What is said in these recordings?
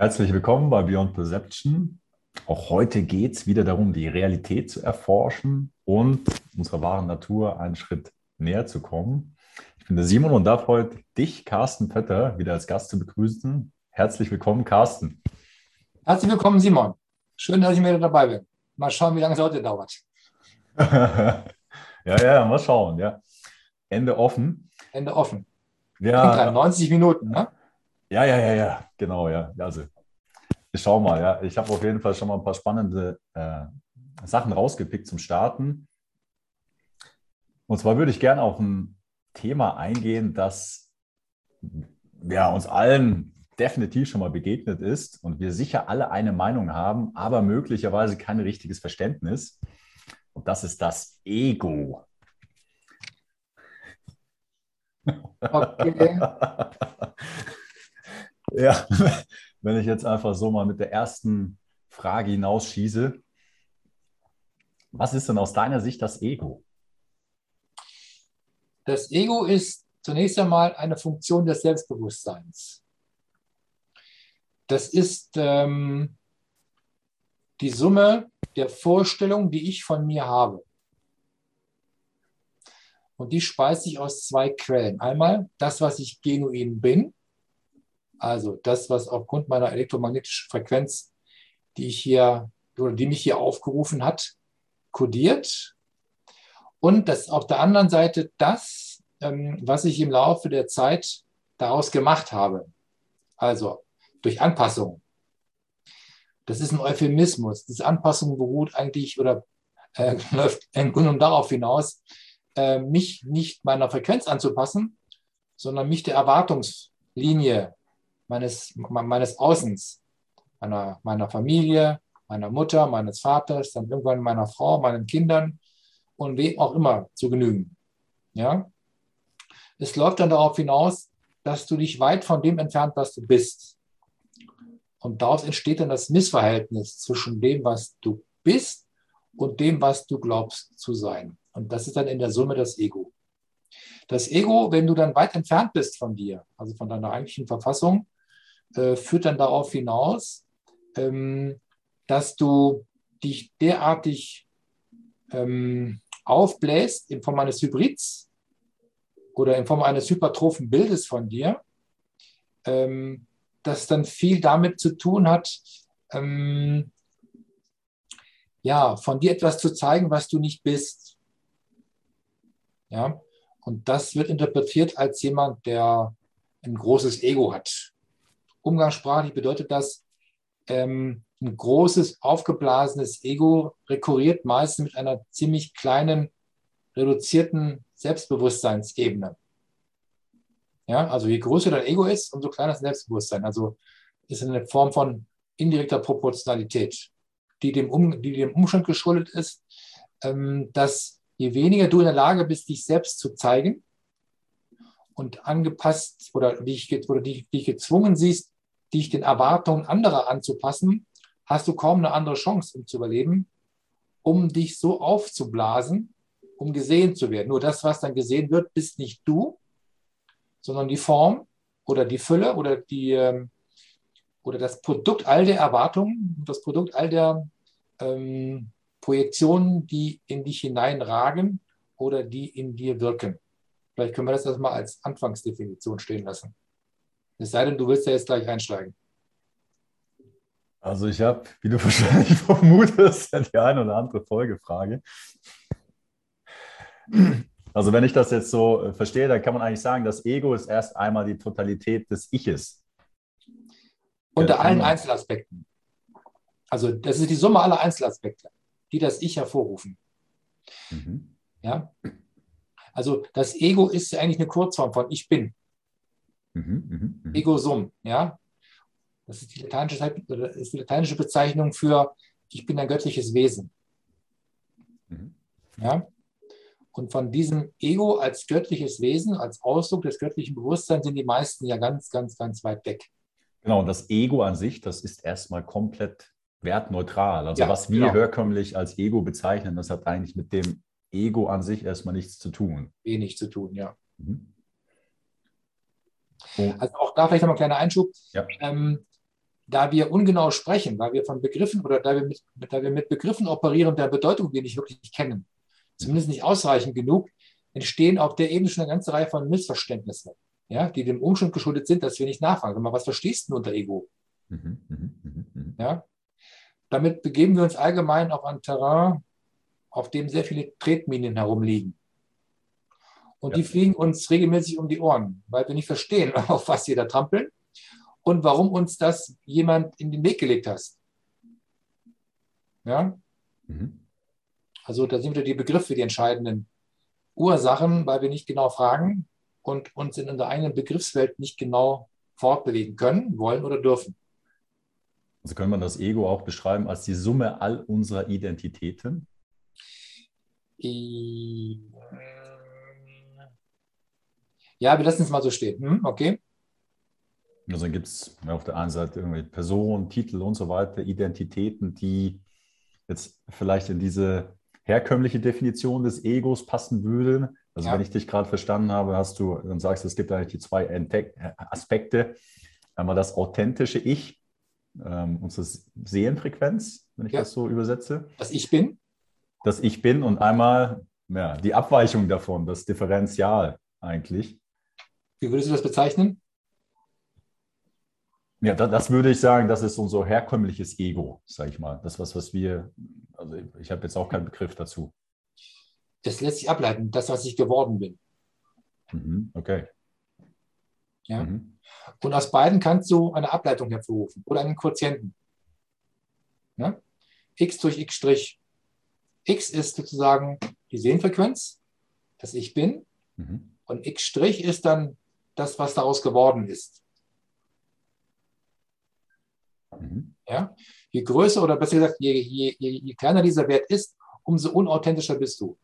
Herzlich willkommen bei Beyond Perception. Auch heute geht es wieder darum, die Realität zu erforschen und unserer wahren Natur einen Schritt näher zu kommen. Ich bin der Simon und darf heute dich, Carsten Pötter, wieder als Gast zu begrüßen. Herzlich willkommen, Carsten. Herzlich willkommen, Simon. Schön, dass ich wieder dabei bin. Mal schauen, wie lange es heute dauert. ja, ja, mal schauen. Ja. Ende offen. Ende offen. Ja, 90 Minuten, ne? Ja, ja, ja, ja, genau, ja. Also, ich schau mal, ja. Ich habe auf jeden Fall schon mal ein paar spannende äh, Sachen rausgepickt zum Starten. Und zwar würde ich gerne auf ein Thema eingehen, das ja, uns allen definitiv schon mal begegnet ist und wir sicher alle eine Meinung haben, aber möglicherweise kein richtiges Verständnis. Und das ist das Ego. Okay. Ja, wenn ich jetzt einfach so mal mit der ersten Frage hinausschieße. Was ist denn aus deiner Sicht das Ego? Das Ego ist zunächst einmal eine Funktion des Selbstbewusstseins. Das ist ähm, die Summe der Vorstellungen, die ich von mir habe. Und die speist sich aus zwei Quellen. Einmal das, was ich genuin bin, also das, was aufgrund meiner elektromagnetischen Frequenz, die ich hier oder die mich hier aufgerufen hat, kodiert. Und das auf der anderen Seite das, ähm, was ich im Laufe der Zeit daraus gemacht habe. Also durch Anpassung. Das ist ein Euphemismus. Diese Anpassung beruht eigentlich oder äh, läuft im Grunde darauf hinaus, äh, mich nicht meiner Frequenz anzupassen, sondern mich der Erwartungslinie meines, meines Außens, meiner, meiner Familie, meiner Mutter, meines Vaters, dann irgendwann meiner Frau, meinen Kindern und wem auch immer zu genügen. Ja? Es läuft dann darauf hinaus, dass du dich weit von dem entfernt, was du bist. Und daraus entsteht dann das Missverhältnis zwischen dem, was du bist und dem, was du glaubst zu sein. Und das ist dann in der Summe das Ego. Das Ego, wenn du dann weit entfernt bist von dir, also von deiner eigentlichen Verfassung, äh, führt dann darauf hinaus, ähm, dass du dich derartig ähm, aufbläst in Form eines Hybrids oder in Form eines hypertrophen Bildes von dir, ähm, das dann viel damit zu tun hat, ähm, ja, von dir etwas zu zeigen, was du nicht bist. Ja, und das wird interpretiert als jemand, der ein großes Ego hat. Umgangssprachlich bedeutet das, ähm, ein großes, aufgeblasenes Ego rekurriert meistens mit einer ziemlich kleinen, reduzierten Selbstbewusstseinsebene. Ja, also je größer dein Ego ist, umso kleiner das Selbstbewusstsein. Also ist eine Form von indirekter Proportionalität, die dem, um, die dem Umstand geschuldet ist, ähm, dass je weniger du in der Lage bist, dich selbst zu zeigen, und angepasst oder dich, oder die, dich gezwungen siehst, dich den Erwartungen anderer anzupassen, hast du kaum eine andere Chance, um zu überleben, um dich so aufzublasen, um gesehen zu werden. Nur das, was dann gesehen wird, bist nicht du, sondern die Form oder die Fülle oder, die, ähm, oder das Produkt all der Erwartungen, das Produkt all der ähm, Projektionen, die in dich hineinragen oder die in dir wirken. Vielleicht können wir das erstmal als Anfangsdefinition stehen lassen. Es sei denn, du willst ja jetzt gleich einsteigen. Also ich habe, wie du wahrscheinlich vermutest, die eine oder andere Folgefrage. Also wenn ich das jetzt so äh, verstehe, dann kann man eigentlich sagen, das Ego ist erst einmal die Totalität des Iches. Unter allen Einzelaspekten. Also das ist die Summe aller Einzelaspekte, die das Ich hervorrufen. Mhm. Ja? Also das Ego ist eigentlich eine Kurzform von Ich bin. Mhm, mh, mh. Ego-Sum, ja. Das ist die, ist die lateinische Bezeichnung für Ich bin ein göttliches Wesen. Mhm. Ja. Und von diesem Ego als göttliches Wesen, als Ausdruck des göttlichen Bewusstseins sind die meisten ja ganz, ganz, ganz weit weg. Genau, und das Ego an sich, das ist erstmal komplett wertneutral. Also ja, was wir genau. herkömmlich als Ego bezeichnen, das hat eigentlich mit dem Ego an sich erstmal nichts zu tun. Wenig zu tun, ja. Mhm. Oh. Also auch da vielleicht noch ein kleiner Einschub. Ja. Ähm, da wir ungenau sprechen, weil wir von Begriffen oder da wir mit, da wir mit Begriffen operieren, der Bedeutung wir nicht wirklich kennen, zumindest nicht ausreichend genug, entstehen auf der Ebene schon eine ganze Reihe von Missverständnissen, ja, die dem Umstand geschuldet sind, dass wir nicht nachfragen. Mal, was verstehst du unter Ego? Mhm, mh, mh, mh. Ja? Damit begeben wir uns allgemein auf ein Terrain, auf dem sehr viele Tretminen herumliegen. Und ja. die fliegen uns regelmäßig um die Ohren, weil wir nicht verstehen, auf was sie da trampeln und warum uns das jemand in den Weg gelegt hat. Ja? Mhm. Also da sind wieder die Begriffe, die entscheidenden Ursachen, weil wir nicht genau fragen und uns in unserer eigenen Begriffswelt nicht genau fortbewegen können, wollen oder dürfen. Also kann man das Ego auch beschreiben als die Summe all unserer Identitäten? Ja, wir lassen es mal so stehen. Hm, okay. Also dann gibt es auf der einen Seite irgendwie Personen, Titel und so weiter, Identitäten, die jetzt vielleicht in diese herkömmliche Definition des Egos passen würden. Also ja. wenn ich dich gerade verstanden habe, hast du, dann sagst es gibt eigentlich die zwei Aspekte. Einmal das authentische Ich, ähm, unsere Seelenfrequenz, wenn ich ja. das so übersetze. Das Ich bin. Das Ich bin und einmal ja, die Abweichung davon, das Differential eigentlich. Wie würdest du das bezeichnen? Ja, das, das, würde ich sagen, das ist unser herkömmliches Ego, sage ich mal. Das, was, was wir, also ich habe jetzt auch keinen Begriff dazu. Das lässt sich ableiten, das, was ich geworden bin. Mhm, okay. Ja. Mhm. Und aus beiden kannst du eine Ableitung hervorrufen oder einen Quotienten. Ja? x durch x'. X ist sozusagen die Sehenfrequenz, das ich bin. Mhm. Und x' ist dann das, was daraus geworden ist. Mhm. Ja? Je größer oder besser gesagt, je, je, je, je kleiner dieser Wert ist, umso unauthentischer bist du.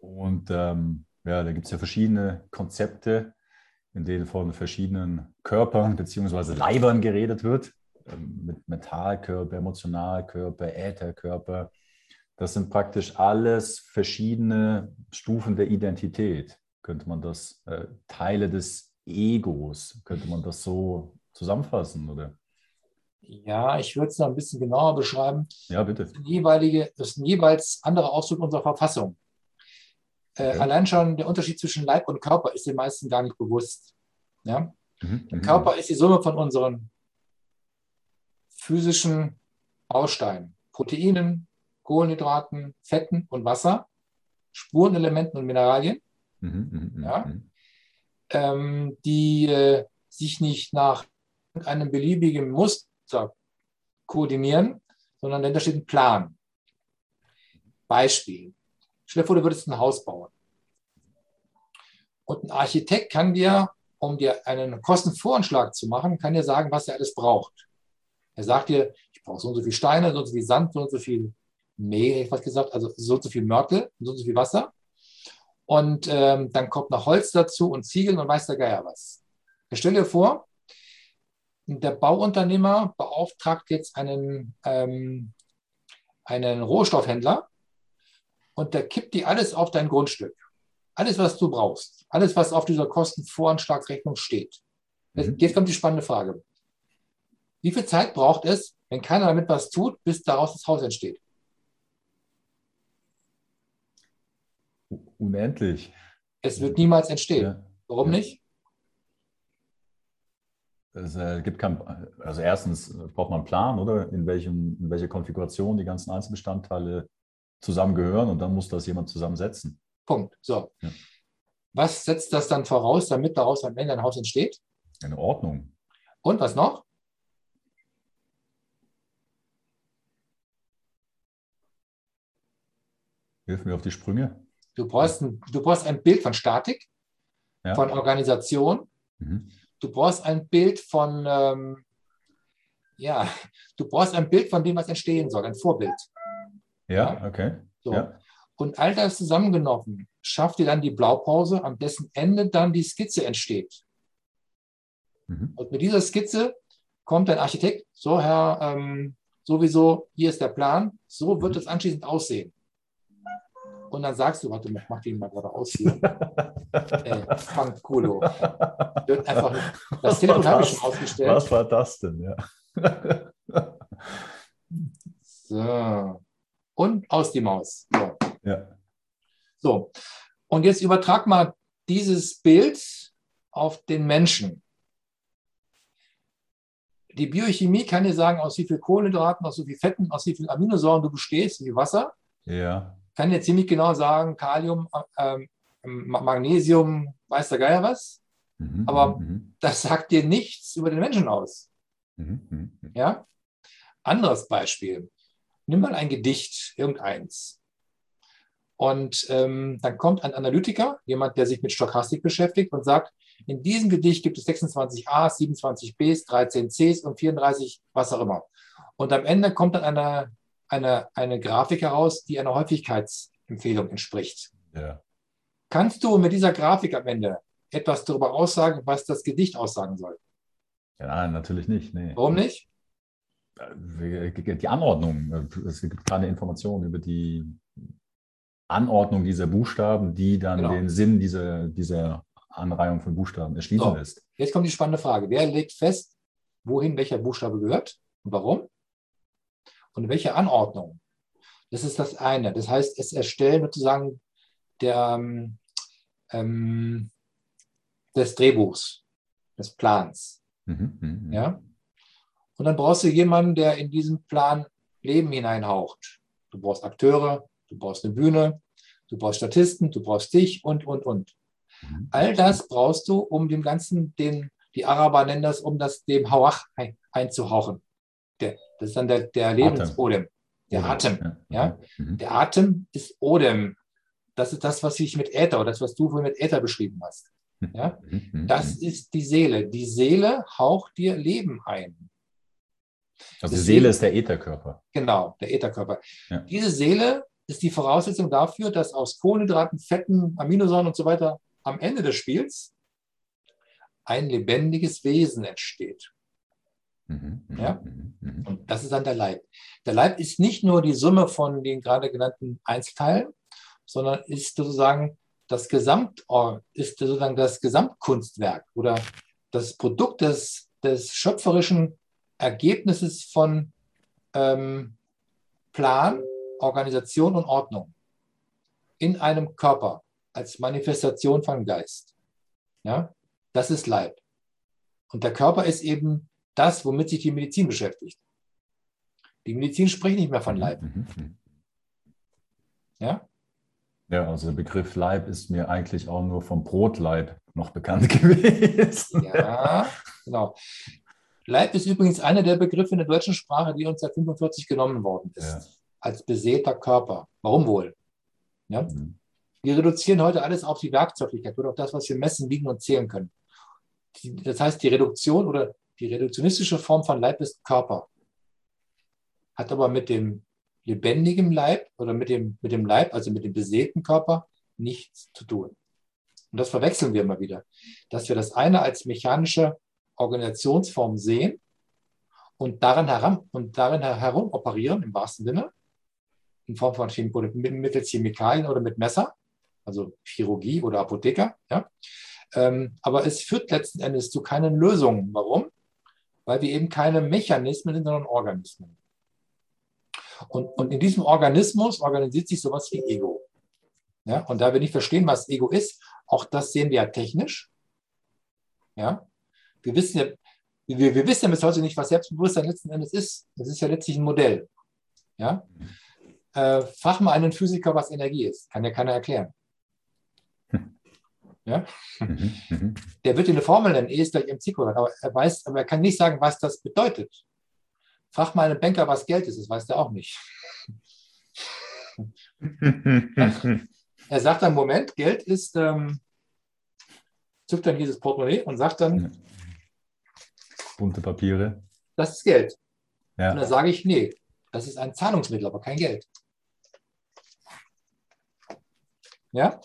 Und ähm, ja, da gibt es ja verschiedene Konzepte, in denen von verschiedenen Körpern bzw. Leibern geredet wird. Ähm, mit Metallkörper, Emotionalkörper, Ätherkörper. Das sind praktisch alles verschiedene Stufen der Identität. Könnte man das äh, Teile des Egos. Könnte man das so zusammenfassen, oder? Ja, ich würde es noch ein bisschen genauer beschreiben. Ja, bitte. Das, jeweilige, das ist ein jeweils andere Ausdruck unserer Verfassung. Äh. Allein schon der Unterschied zwischen Leib und Körper ist den meisten gar nicht bewusst. Ja? Mhm, der mhm. Körper ist die Summe von unseren physischen Bausteinen, Proteinen, Kohlenhydraten, Fetten und Wasser, Spurenelementen und Mineralien. Mhm, mhm ja? Mhm ähm, die äh, sich nicht nach einem beliebigen Muster koordinieren, sondern dahinter steht ein Plan. Beispiel. Stell dir vor, du würdest ein Haus bauen. Und ein Architekt kann dir, um dir einen Kostenvoranschlag zu machen, kann dir sagen, was er alles braucht. Er sagt dir, ich brauche so und so viel Steine, so und so viel Sand, so und so viel Mehl, hätte ich was gesagt, also so und so viel Mörtel, so und so viel Wasser. Und ähm, dann kommt noch Holz dazu und Ziegeln und weiß der Geier was. Ich stelle dir vor, der Bauunternehmer beauftragt jetzt einen, ähm, einen Rohstoffhändler und der kippt dir alles auf dein Grundstück. Alles, was du brauchst. Alles, was auf dieser Kostenvoranschlagsrechnung steht. Mhm. Jetzt kommt die spannende Frage. Wie viel Zeit braucht es, wenn keiner damit was tut, bis daraus das Haus entsteht? unendlich. Es wird niemals entstehen. Ja. Warum ja. nicht? Es äh, gibt kein, also erstens braucht man einen Plan, oder? In, welchem, in welcher Konfiguration die ganzen Einzelbestandteile zusammengehören und dann muss das jemand zusammensetzen. Punkt. So. Ja. Was setzt das dann voraus, damit daraus am Ende ein Haus entsteht? Eine Ordnung. Und was noch? Hilf mir auf die Sprünge. Du brauchst ein, du brauchst ein Bild von Statik, ja. von Organisation. Mhm. Du brauchst ein Bild von, ähm, ja, du brauchst ein Bild von dem, was entstehen soll, ein Vorbild. Ja, okay. So. Ja. Und all das zusammengenommen schafft dir dann die Blaupause, an dessen Ende dann die Skizze entsteht. Mhm. Und mit dieser Skizze kommt ein Architekt, so Herr, ähm, sowieso, hier ist der Plan, so wird mhm. es anschließend aussehen. Und dann sagst du, warte, ich mach den mal gerade aus hier. äh, Fanculo. Wird einfach das Was Telefon habe ich schon ausgestellt. Was war das denn? Ja. So. Und aus die Maus. So. ja. so. Und jetzt übertrag mal dieses Bild auf den Menschen. Die Biochemie kann dir sagen, aus wie viel Kohlenhydraten, aus wie viel Fetten, aus wie viel Aminosäuren du bestehst, wie Wasser. Ja. Kann dir ziemlich genau sagen, Kalium, ähm, Magnesium, weiß der Geier was. Mhm, Aber- mhm, Das sagt dir nichts über den Menschen aus. mhm, mhm, mhm. Ja? Anderes Beispiel. Nimm mal ein Gedicht, irgendeins. Und ähm, dann kommt ein Analytiker, jemand, der sich mit Stochastik beschäftigt und sagt, in diesem Gedicht gibt es 26 A's, 27 B's, 13 C's und 34 was auch immer. Und am Ende kommt dann eine, eine, eine Grafik heraus, die einer Häufigkeitsempfehlung entspricht. Ja. Kannst du mit dieser Grafik am Ende etwas darüber aussagen, was das Gedicht aussagen soll? ja, nein, natürlich nicht. Nee. Warum nicht? Die Anordnung, es gibt keine Informationen über die Anordnung dieser Buchstaben, die dann Genau. den Sinn dieser, dieser Anreihung von Buchstaben erschließen So. lässt. Jetzt kommt die spannende Frage. Wer legt fest, wohin welcher Buchstabe gehört und warum? Und in welcher Anordnung? Das ist das eine. Das heißt, es erstellen sozusagen der, ähm, ähm, des Drehbuchs, des Plans. Mhm, mhm, Ja? Und dann brauchst du jemanden, der in diesen Plan Leben hineinhaucht. Du brauchst Akteure, du brauchst eine Bühne, du brauchst Statisten, du brauchst dich und, und, und. mhm. All das brauchst du, um dem Ganzen, den, die Araber nennen das, um das dem Hawach ein, einzuhauchen. Der, das ist dann der, der Lebensodem, der Oder- Atem. ja. Mhm. Der Atem ist Odem. Das ist das, was ich mit Äther, oder das, was du vorhin mit Äther beschrieben hast. Ja? Mhm, mhm, Das mhm. ist die Seele. Die Seele haucht dir Leben ein. Also die Seele ist der Ätherkörper. Genau, der Ätherkörper. Ja. Diese Seele ist die Voraussetzung dafür, dass aus Kohlenhydraten, Fetten, Aminosäuren und so weiter am Ende des Spiels ein lebendiges Wesen entsteht. Mhm, mhm, Ja. mhm, mhm. Und das ist dann der Leib. Der Leib ist nicht nur die Summe von den gerade genannten Einzelteilen, sondern ist sozusagen das Gesamt, ist sozusagen das Gesamtkunstwerk oder das Produkt des, des schöpferischen Ergebnisses von ähm, Plan, Organisation und Ordnung in einem Körper als Manifestation von Geist. Ja, das ist Leib. Und der Körper ist eben das, womit sich die Medizin beschäftigt. Die Medizin spricht nicht mehr von Leib. Mhm, mhm. Ja? Ja, also der Begriff Leib ist mir eigentlich auch nur vom Brotleib noch bekannt gewesen. Ja, genau. Leib ist übrigens einer der Begriffe in der deutschen Sprache, die uns seit 45 genommen worden ist. Ja. Als besäter Körper. Warum wohl? Ja? Mhm. Wir reduzieren heute alles auf die Werkzeuglichkeit oder auf das, was wir messen, wiegen und zählen können. Die, das heißt, die Reduktion oder die reduktionistische Form von Leib ist Körper. Hat aber mit dem lebendigen Leib oder mit dem, mit dem Leib, also mit dem besäten Körper, nichts zu tun. Und das verwechseln wir immer wieder, dass wir das eine als mechanische Organisationsform sehen und darin, heran, und darin herum operieren, im wahrsten Sinne, in Form von Chem oder mittels Chemikalien oder mit Messer, also Chirurgie oder Apotheker. Ja? Ähm, aber es führt letzten Endes zu keinen Lösungen. Warum? Weil wir eben keine Mechanismen sind, sondern Organismen. Und, und in diesem Organismus organisiert sich sowas wie Ego. Ja? Und da wir nicht verstehen, was Ego ist, auch das sehen wir ja technisch. Ja? Wir wissen ja, wir, wir wissen ja bis heute nicht, was Selbstbewusstsein letzten Endes ist. Das ist ja letztlich ein Modell. Ja? Äh, frag mal einen Physiker, was Energie ist. Kann ja keiner erklären. Ja? Mhm, mhm. Der wird dir eine Formel nennen, E ist gleich mc Quadrat, aber er weiß, aber er kann nicht sagen, was das bedeutet. Frag mal einen Banker, was Geld ist, das weiß der auch nicht. Er sagt dann, Moment, Geld ist, ähm, zückt dann dieses Portemonnaie und sagt dann, Bunte Papiere. das ist Geld. Und Ja. dann sage ich, nee, das ist ein Zahlungsmittel, aber kein Geld. Ja?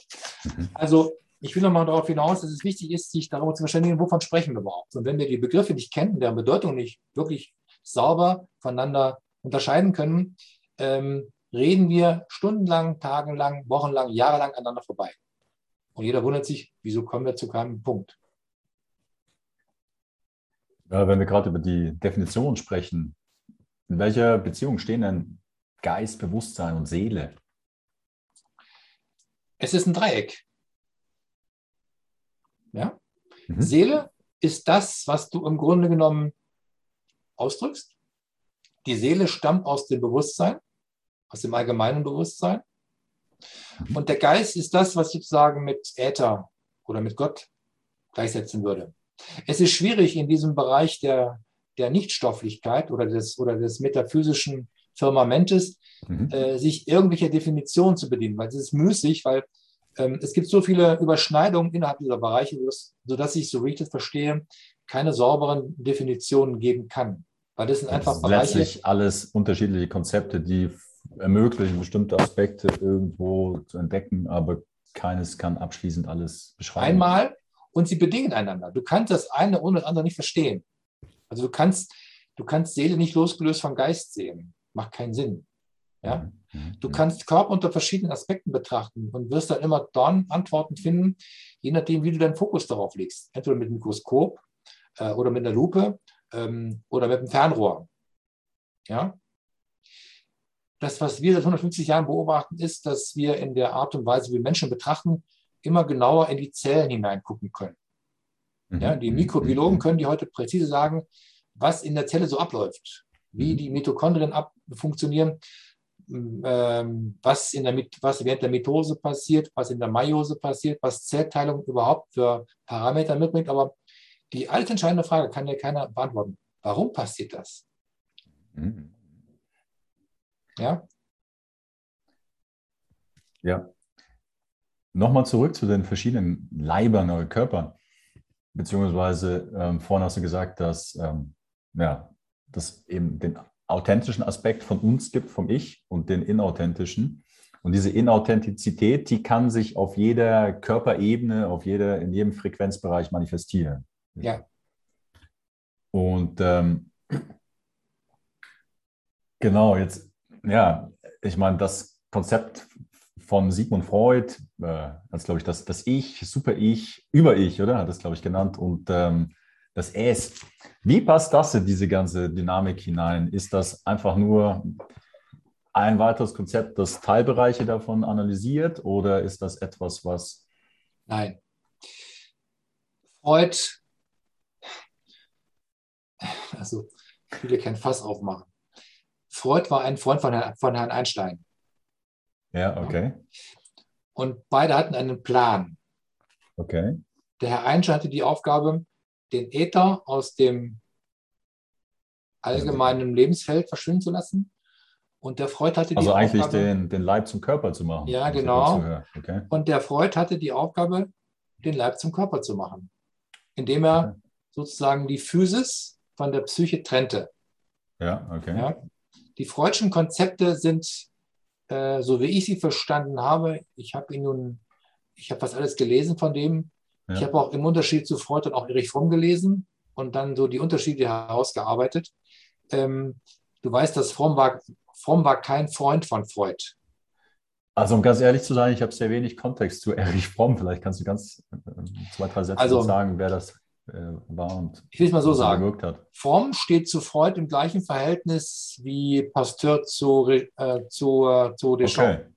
Mhm. Also, ich will nochmal darauf hinaus, dass es wichtig ist, sich darüber zu verständigen, wovon sprechen wir überhaupt. Und wenn wir die Begriffe nicht kennen, deren Bedeutung nicht wirklich sauber voneinander unterscheiden können, ähm, reden wir stundenlang, tagelang, wochenlang, jahrelang aneinander vorbei. Und jeder wundert sich, wieso kommen wir zu keinem Punkt. Ja, wenn wir gerade über die Definition sprechen, in welcher Beziehung stehen denn Geist, Bewusstsein und Seele? Es ist ein Dreieck. Ja? Mhm. Seele ist das, was du im Grunde genommen ausdrückst. Die Seele stammt aus dem Bewusstsein, aus dem allgemeinen Bewusstsein. Mhm. Und der Geist ist das, was ich sozusagen mit Äther oder mit Gott gleichsetzen würde. Es ist schwierig in diesem Bereich der, der Nichtstofflichkeit oder des, oder des metaphysischen Firmamentes, mhm. äh, sich irgendwelcher Definitionen zu bedienen, weil es ist müßig, weil es gibt so viele Überschneidungen innerhalb dieser Bereiche, sodass ich, so wie ich das verstehe, keine sauberen Definitionen geben kann. Weil das sind einfach das Bereiche. Letztlich alles unterschiedliche Konzepte, die ermöglichen, bestimmte Aspekte irgendwo zu entdecken, aber keines kann abschließend alles beschreiben. Einmal und sie bedingen einander. Du kannst das eine ohne das andere nicht verstehen. Also du kannst, du kannst Seele nicht losgelöst vom Geist sehen. Macht keinen Sinn. Ja? Mhm. Mhm. Du kannst Körper unter verschiedenen Aspekten betrachten und wirst dann immer dann Antworten finden, je nachdem, wie du deinen Fokus darauf legst. Entweder mit dem Mikroskop äh, oder mit einer Lupe ähm, oder mit dem Fernrohr. Ja? Das, was wir seit 150 Jahren beobachten, ist, dass wir in der Art und Weise, wie Menschen betrachten, immer genauer in die Zellen hineingucken können. Mhm. Ja, die Mikrobiologen können dir heute präzise sagen, was in der Zelle so abläuft, wie die Mitochondrien ab funktionieren, ähm, was, in der, was während der Mitose passiert, was in der Meiose passiert, was Zellteilung überhaupt für Parameter mitbringt. Aber die alles entscheidende Frage kann dir keiner beantworten. Warum passiert das? Mhm. Ja? Ja. Nochmal zurück zu den verschiedenen Leibern oder Körpern. Beziehungsweise ähm, vorhin hast du gesagt, dass ähm, ja, das eben den authentischen Aspekt von uns gibt, vom Ich und den inauthentischen. Und diese Inauthentizität, die kann sich auf jeder Körperebene, auf jeder, in jedem Frequenzbereich manifestieren. Ja. Und ähm, genau, jetzt, ja, ich meine, das Konzept von Sigmund Freud, äh, als glaube ich das, das Ich, Super-Ich, Über-Ich, oder? Hat das, glaube ich, genannt. Und ähm, das S. Wie passt das in diese ganze Dynamik hinein? Ist das einfach nur ein weiteres Konzept, das Teilbereiche davon analysiert oder ist das etwas, was. Nein. Freud, also ich will kein Fass aufmachen. Freud war ein Freund von Herrn, von Herrn Einstein. Ja, okay. Und beide hatten einen Plan. Okay. Der Herr Einstein hatte die Aufgabe, den Äther aus dem allgemeinen Lebensfeld verschwinden zu lassen. Und der Freud hatte die also eigentlich Aufgabe, den, den Leib zum Körper zu machen. Ja, genau. Okay. Und der Freud hatte die Aufgabe, den Leib zum Körper zu machen, indem er okay. sozusagen die Physis von der Psyche trennte. Ja, okay. Ja. Die Freudschen Konzepte sind, äh, so wie ich sie verstanden habe, ich habe ihn nun, ich habe fast alles gelesen von dem, ja. Ich habe auch im Unterschied zu Freud und auch Erich Fromm gelesen und dann so die Unterschiede herausgearbeitet. Ähm, du weißt, dass Fromm war, Fromm war kein Freund von Freud. Also um ganz ehrlich zu sein, ich habe sehr wenig Kontext zu Erich Fromm. Vielleicht kannst du ganz äh, zwei, drei Sätze also, sagen, wer das äh, war und ich will es mal so sagen. Hat. Fromm steht zu Freud im gleichen Verhältnis wie Pasteur zu, äh, zu, äh, zu Deschamps. Okay.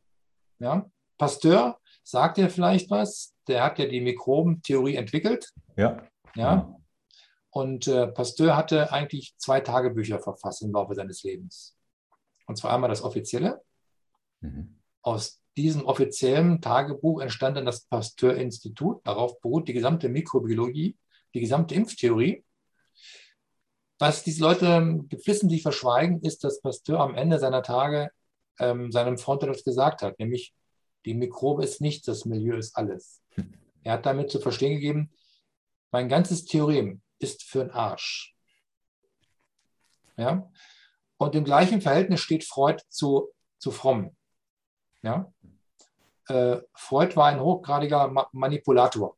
Ja? Pasteur sagt dir vielleicht was der hat ja die Mikrobentheorie entwickelt. Ja. Ja. Und äh, Pasteur hatte eigentlich zwei Tagebücher verfasst im Laufe seines Lebens. Und zwar einmal das offizielle. Mhm. Aus diesem offiziellen Tagebuch entstand dann das Pasteur-Institut. Darauf beruht die gesamte Mikrobiologie, die gesamte Impftheorie. Was diese Leute geflissentlich verschweigen, ist, dass Pasteur am Ende seiner Tage ähm, seinem Freund etwas gesagt hat, nämlich die Mikrobe ist nichts, das Milieu ist alles. Er hat damit zu verstehen gegeben, mein ganzes Theorem ist für den Arsch. Ja? Und im gleichen Verhältnis steht Freud zu, zu Fromm. Ja? Äh, Freud war ein hochgradiger Ma Manipulator,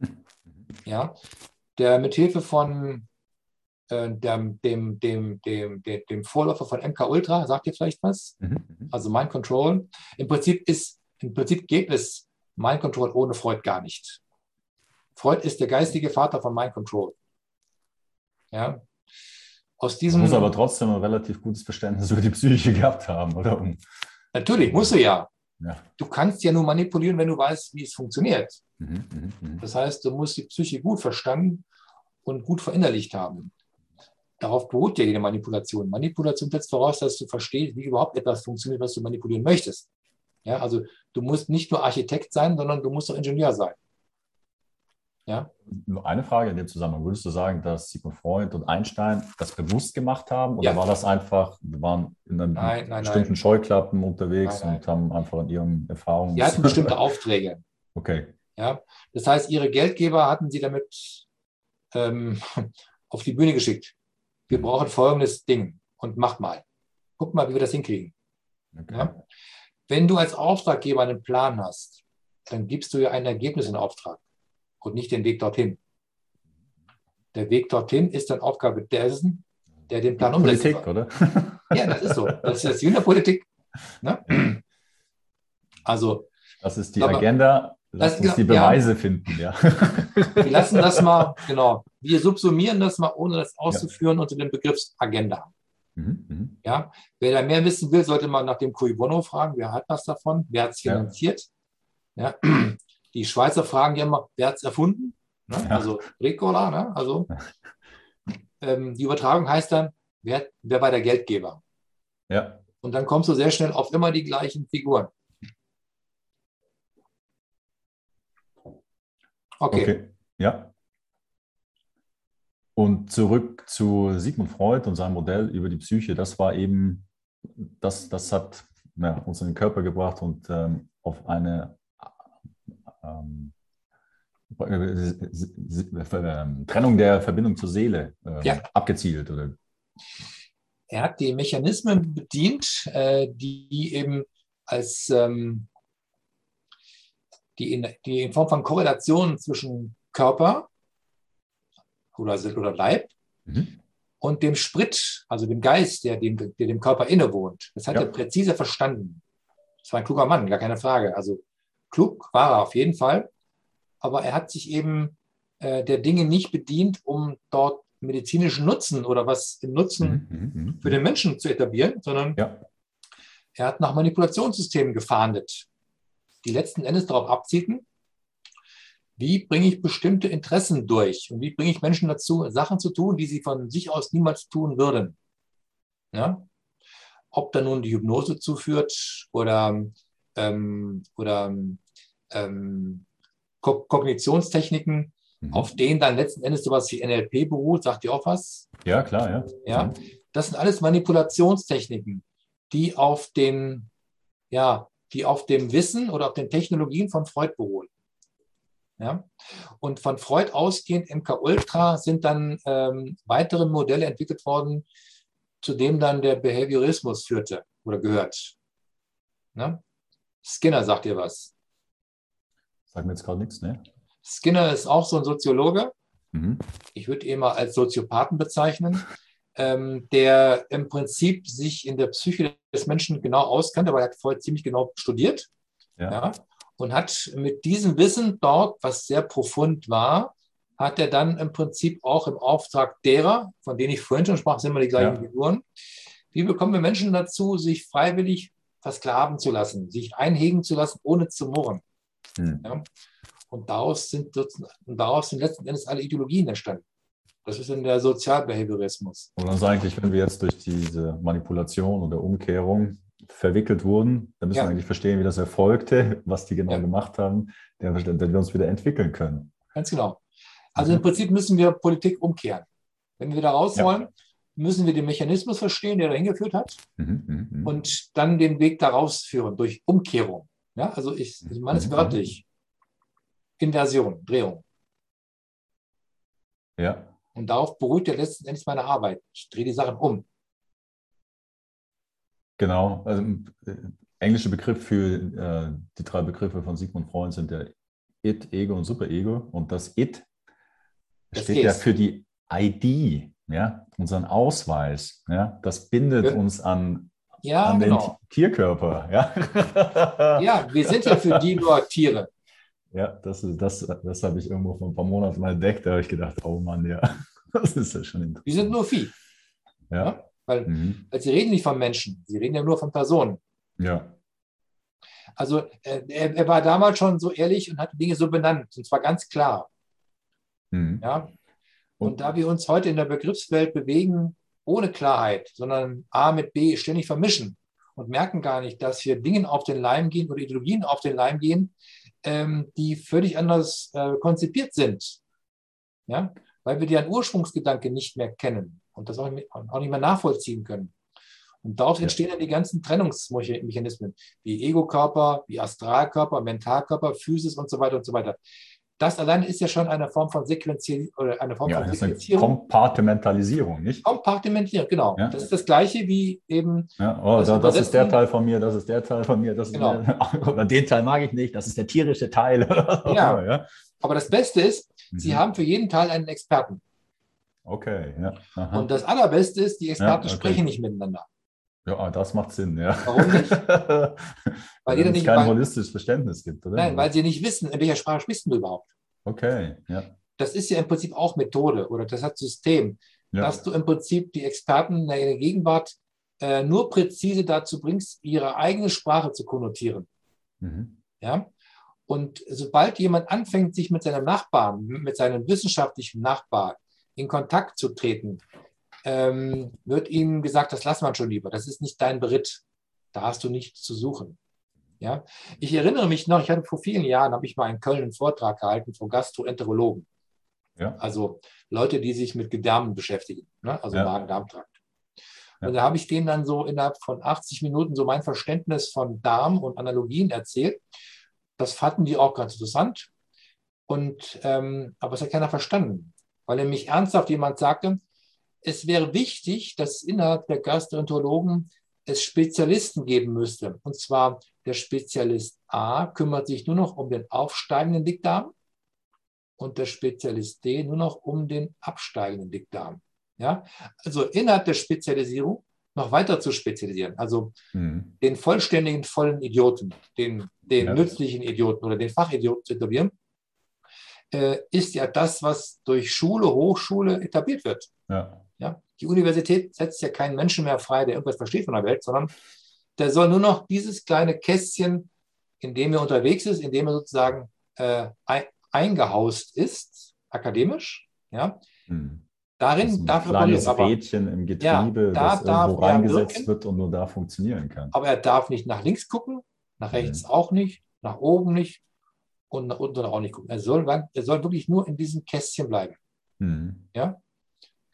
ja? der mithilfe von äh, dem, dem, dem, dem, dem, Vorläufer von MK Ultra, sagt ihr vielleicht was? Mhm, mhm. Also Mind Control. Im Prinzip ist, im Prinzip geht es Mind Control ohne Freud gar nicht. Freud ist der geistige Vater von Mind Control. Ja. Aus diesem, muss aber trotzdem ein relativ gutes Verständnis über die Psyche gehabt haben, oder? Natürlich, musst du ja. ja. Du kannst ja nur manipulieren, wenn du weißt, wie es funktioniert. Mhm, mh, mh. Das heißt, du musst die Psyche gut verstanden und gut verinnerlicht haben. Darauf beruht ja jede Manipulation. Manipulation setzt voraus, dass du verstehst, wie überhaupt etwas funktioniert, was du manipulieren möchtest. Ja, also du musst nicht nur Architekt sein, sondern du musst auch Ingenieur sein. Ja? Nur eine Frage in dem Zusammenhang. Würdest du sagen, dass Sigmund Freud und Einstein das bewusst gemacht haben? Oder ja. war das einfach, wir waren in einem nein, nein, bestimmten nein. Scheuklappen unterwegs und haben einfach an ihren Erfahrungen. Sie hatten bestimmte Aufträge. Okay. Ja, das heißt, ihre Geldgeber hatten sie damit ähm, auf die Bühne geschickt. Wir brauchen folgendes Ding und mach mal. Guck mal, wie wir das hinkriegen. Okay. Ja? Wenn du als Auftraggeber einen Plan hast, dann gibst du ja ein Ergebnis in Auftrag und nicht den Weg dorthin. Der Weg dorthin ist dann Aufgabe dessen, der den Plan umsetzt. Politik, oder? Ja, das ist so. Das ist die Politik. Ne? Also. Das ist die aber, Agenda. Lass uns die Beweise ja, finden, ja. Wir lassen das mal, genau. Wir subsumieren das mal, ohne das auszuführen, ja. unter dem Begriff Agenda. Mhm, mhm, ja, wer da mehr wissen will, sollte mal nach dem Cui Bono fragen. Wer hat was davon? Wer hat es finanziert? Ja. ja. Die Schweizer fragen ja immer, wer hat es erfunden? Ne? Ja. Also Ricola, ne? also ähm, die Übertragung heißt dann, wer, wer war der Geldgeber? Ja. Und dann kommst du sehr schnell auf immer die gleichen Figuren. Okay. okay. Ja. Und zurück zu Sigmund Freud und seinem Modell über die Psyche, das war eben, das, das hat ja, uns in den Körper gebracht und ähm, auf eine ähm, Trennung der Verbindung zur Seele äh, ja. abgezielt. Oder? Er hat die Mechanismen bedient, äh, die eben als ähm, die, in, die in Form von Korrelation zwischen Körper oder, oder Leib mhm. und dem Sprit, also dem Geist, der dem, der dem Körper innewohnt. Das hat ja. er präzise verstanden. Das war ein kluger Mann, gar keine Frage. Also klug war er auf jeden Fall, aber er hat sich eben äh, der Dinge nicht bedient, um dort medizinischen Nutzen oder was im Nutzen mhm, mhm, mhm. für den Menschen zu etablieren, sondern ja. er hat nach Manipulationssystemen gefahndet, die letzten Endes darauf abzielten, wie bringe ich bestimmte Interessen durch und wie bringe ich Menschen dazu, Sachen zu tun, die sie von sich aus niemals tun würden. Ja? Ob da nun die Hypnose zuführt oder, ähm, oder ähm, Ko Kognitionstechniken, mhm. auf denen dann letzten Endes sowas wie NLP beruht. Sagt ihr auch was? Ja, klar, ja. ja. Das sind alles Manipulationstechniken, die auf den, ja, die auf dem Wissen oder auf den Technologien von Freud beruhen. Ja? Und von Freud ausgehend, MK Ultra, sind dann ähm, weitere Modelle entwickelt worden, zu dem dann der Behaviorismus führte oder gehört. Ja? Skinner sagt ihr was. Sagt mir jetzt gerade nichts, ne? Skinner ist auch so ein Soziologe. Mhm. Ich würde ihn mal als Soziopathen bezeichnen, ähm, der im Prinzip sich in der Psyche des Menschen genau auskannte, aber er hat vorher ziemlich genau studiert. Ja. ja und hat mit diesem Wissen dort, was sehr profund war, hat er dann im Prinzip auch im Auftrag derer, von denen ich vorhin schon sprach, sind immer die gleichen ja. Figuren, wie bekommen wir Menschen dazu, sich freiwillig versklaven zu lassen, sich einhegen zu lassen, ohne zu murren. Hm. Ja? Und daraus sind, daraus sind letzten Endes alle Ideologien entstanden. Das ist in der Sozialbehaviorismus. Und also eigentlich, wenn wir jetzt durch diese Manipulation oder Umkehrung verwickelt wurden, dann müssen ja. wir eigentlich verstehen, wie das erfolgte, was die genau ja. gemacht haben, damit wir uns wieder entwickeln können. Ganz genau. Also im Prinzip müssen wir Politik umkehren. Wenn wir da raus ja. wollen, müssen wir den Mechanismus verstehen, der dahin geführt hat, mhm, mh, mh. und dann den Weg daraus führen durch Umkehrung. Ja, also ich, ich meine es mhm, wörtlich. Inversion, Drehung. Ja. Und darauf beruht ja letzten Endes meine Arbeit. Ich drehe die Sachen um. Genau, also äh, englische Begriff für äh, die drei Begriffe von Sigmund Freud sind der It, Ego und Superego. Und das It das steht ja für die ID ja, unseren Ausweis, ja, das bindet Ja. uns an, Ja, an den genau. Tierkörper. Ja, Ja, wir sind ja für die nur Tiere. ja das, ist- das, das habe ich irgendwo vor ein paar Monaten mal entdeckt. Da habe ich gedacht, oh Mann, ja, das ist ja schon interessant. Wir sind nur Vieh. Ja, Weil, mhm. sie reden nicht von Menschen, sie reden ja nur von Personen. ja. Also äh, er, er war damals schon so ehrlich und hat Dinge so benannt, und zwar ganz klar. Mhm. Ja? Und, Und- da wir uns heute in der Begriffswelt bewegen ohne Klarheit, sondern A mit B ständig vermischen und merken gar nicht, dass wir Dingen auf den Leim gehen oder Ideologien auf den Leim gehen, ähm, die völlig anders äh, konzipiert sind. Ja? Weil wir deren Ursprungsgedanke nicht mehr kennen und das auch nicht, auch nicht mehr nachvollziehen können. Und daraus Ja. entstehen dann die ganzen Trennungsmechanismen, wie Ego-Körper, wie Astralkörper, Mentalkörper, Physis und so weiter und so weiter. Das allein ist ja schon eine Form von Sequenzierung oder eine Form ja, von das ist eine Sequenzierung. Kompartimentalisierung, nicht? Kompartimentieren, genau. Ja. Das ist das Gleiche wie eben, Ja, oh, Das das, ist der Teil von mir, das ist der Teil von mir, das ist Genau. der, oder den Teil mag ich nicht, das ist der tierische Teil. Ja. ja. aber das Beste ist, Sie Mhm. haben für jeden Teil einen Experten. Okay, ja. Aha. Und das Allerbeste ist, die Experten okay. sprechen nicht miteinander. ja, das macht Sinn, ja. Warum nicht? Weil jeder es nicht kein weiß- holistisches Verständnis gibt, oder? Nein, weil sie nicht wissen, in welcher Sprache sprichst du überhaupt. Okay, ja. Das ist ja im Prinzip auch Methode oder das hat System, ja. dass du im Prinzip die Experten in der Gegenwart äh, nur präzise dazu bringst, ihre eigene Sprache zu konnotieren. Mhm. Ja? Und sobald jemand anfängt, sich mit seinem Nachbarn, mit seinem wissenschaftlichen Nachbar in Kontakt zu treten, ähm, wird ihm gesagt, das lass man schon lieber. Das ist nicht dein Beritt. Da hast du nichts zu suchen. Ja? Ich erinnere mich noch, ich hatte vor vielen Jahren, habe ich mal in Köln einen Vortrag gehalten von Gastroenterologen. Ja. Also Leute, die sich mit Gedärmen beschäftigen, ne? also Ja. Magen-Darm-Trakt. Und da habe ich denen dann so innerhalb von 80 Minuten so mein Verständnis von Darm und Analogien erzählt. Das fanden die auch ganz interessant. Und, ähm, aber es hat keiner verstanden, weil nämlich ernsthaft jemand sagte, es wäre wichtig, dass innerhalb der Gastroenterologen es Spezialisten geben müsste. Und zwar der Spezialist A kümmert sich nur noch um den aufsteigenden Dickdarm und der Spezialist D nur noch um den absteigenden Dickdarm. Ja? Also innerhalb der Spezialisierung noch weiter zu spezialisieren. Also Mhm. den vollständigen, vollen Idioten, den, den Ja. nützlichen Idioten oder den Fachidioten zu etablieren, äh, ist ja das, was durch Schule, Hochschule etabliert wird. Ja. Ja? Die Universität setzt ja keinen Menschen mehr frei, der irgendwas versteht von der Welt, sondern der soll nur noch dieses kleine Kästchen, in dem er unterwegs ist, in dem er sozusagen äh, ein, eingehaust ist, akademisch, ja, Mhm. darin ein darf er kleines aber, Rädchen im Getriebe, Ja, da das darf irgendwo er reingesetzt wirken. wird und nur da funktionieren kann. aber er darf nicht nach links gucken, nach rechts auch nicht, nach oben nicht und nach unten auch nicht gucken. Er soll, er soll wirklich nur in diesem Kästchen bleiben. Mhm.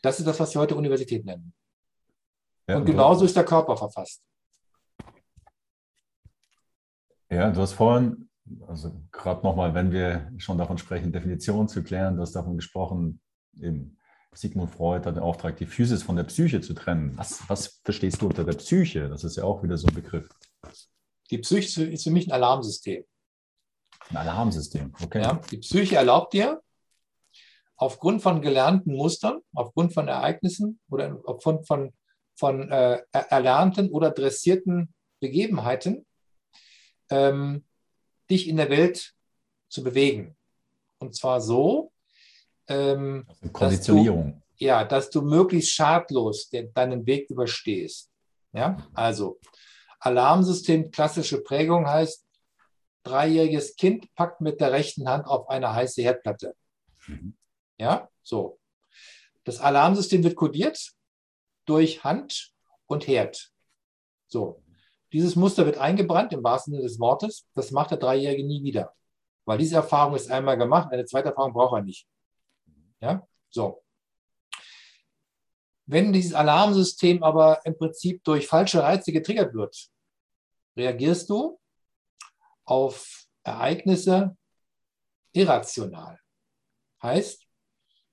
Das ist das, was wir heute Universität nennen. Ja, und genauso ist der Körper verfasst. Ja, du hast vorhin, also gerade nochmal, wenn wir schon davon sprechen, Definitionen zu klären, du hast davon gesprochen, eben Sigmund Freud hat den Auftrag, die Physis von der Psyche zu trennen. Was, was verstehst du unter der Psyche? Das ist ja auch wieder so ein Begriff. Die Psyche ist für mich ein Alarmsystem. Ein Alarmsystem, okay. Ja? Die Psyche erlaubt dir, aufgrund von gelernten Mustern, aufgrund von Ereignissen oder aufgrund von, von äh, er- erlernten oder dressierten Begebenheiten, ähm, dich in der Welt zu bewegen. Und zwar so, ähm, Konditionierung. ja, dass du möglichst schadlos den, deinen Weg überstehst. Ja, also Alarmsystem, klassische Prägung heißt, dreijähriges Kind packt mit der rechten Hand auf eine heiße Herdplatte. Mhm. Ja, so. Das Alarmsystem wird kodiert durch Hand und Herd. So. Dieses Muster wird eingebrannt im wahrsten Sinne des Wortes. Das macht der Dreijährige nie wieder. Weil diese Erfahrung ist einmal gemacht, eine zweite Erfahrung braucht er nicht. Ja, so. Wenn dieses Alarmsystem aber im Prinzip durch falsche Reize getriggert wird, reagierst du auf Ereignisse irrational. Heißt,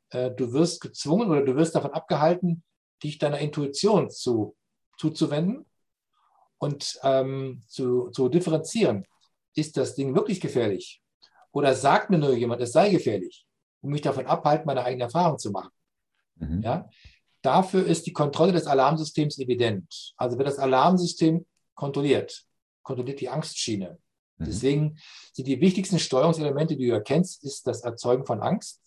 äh, du wirst gezwungen oder du wirst davon abgehalten, dich deiner Intuition zu, zuzuwenden und ähm, zu, zu differenzieren. Ist das Ding wirklich gefährlich? Oder sagt mir nur jemand, es sei gefährlich, um mich davon abhalten, meine eigene Erfahrung zu machen? Mhm. Ja? Dafür ist die Kontrolle des Alarmsystems evident. Also wer das Alarmsystem kontrolliert, kontrolliert die Angstschiene. Mhm. Deswegen sind die wichtigsten Steuerungselemente, die du erkennst, ist das Erzeugen von Angst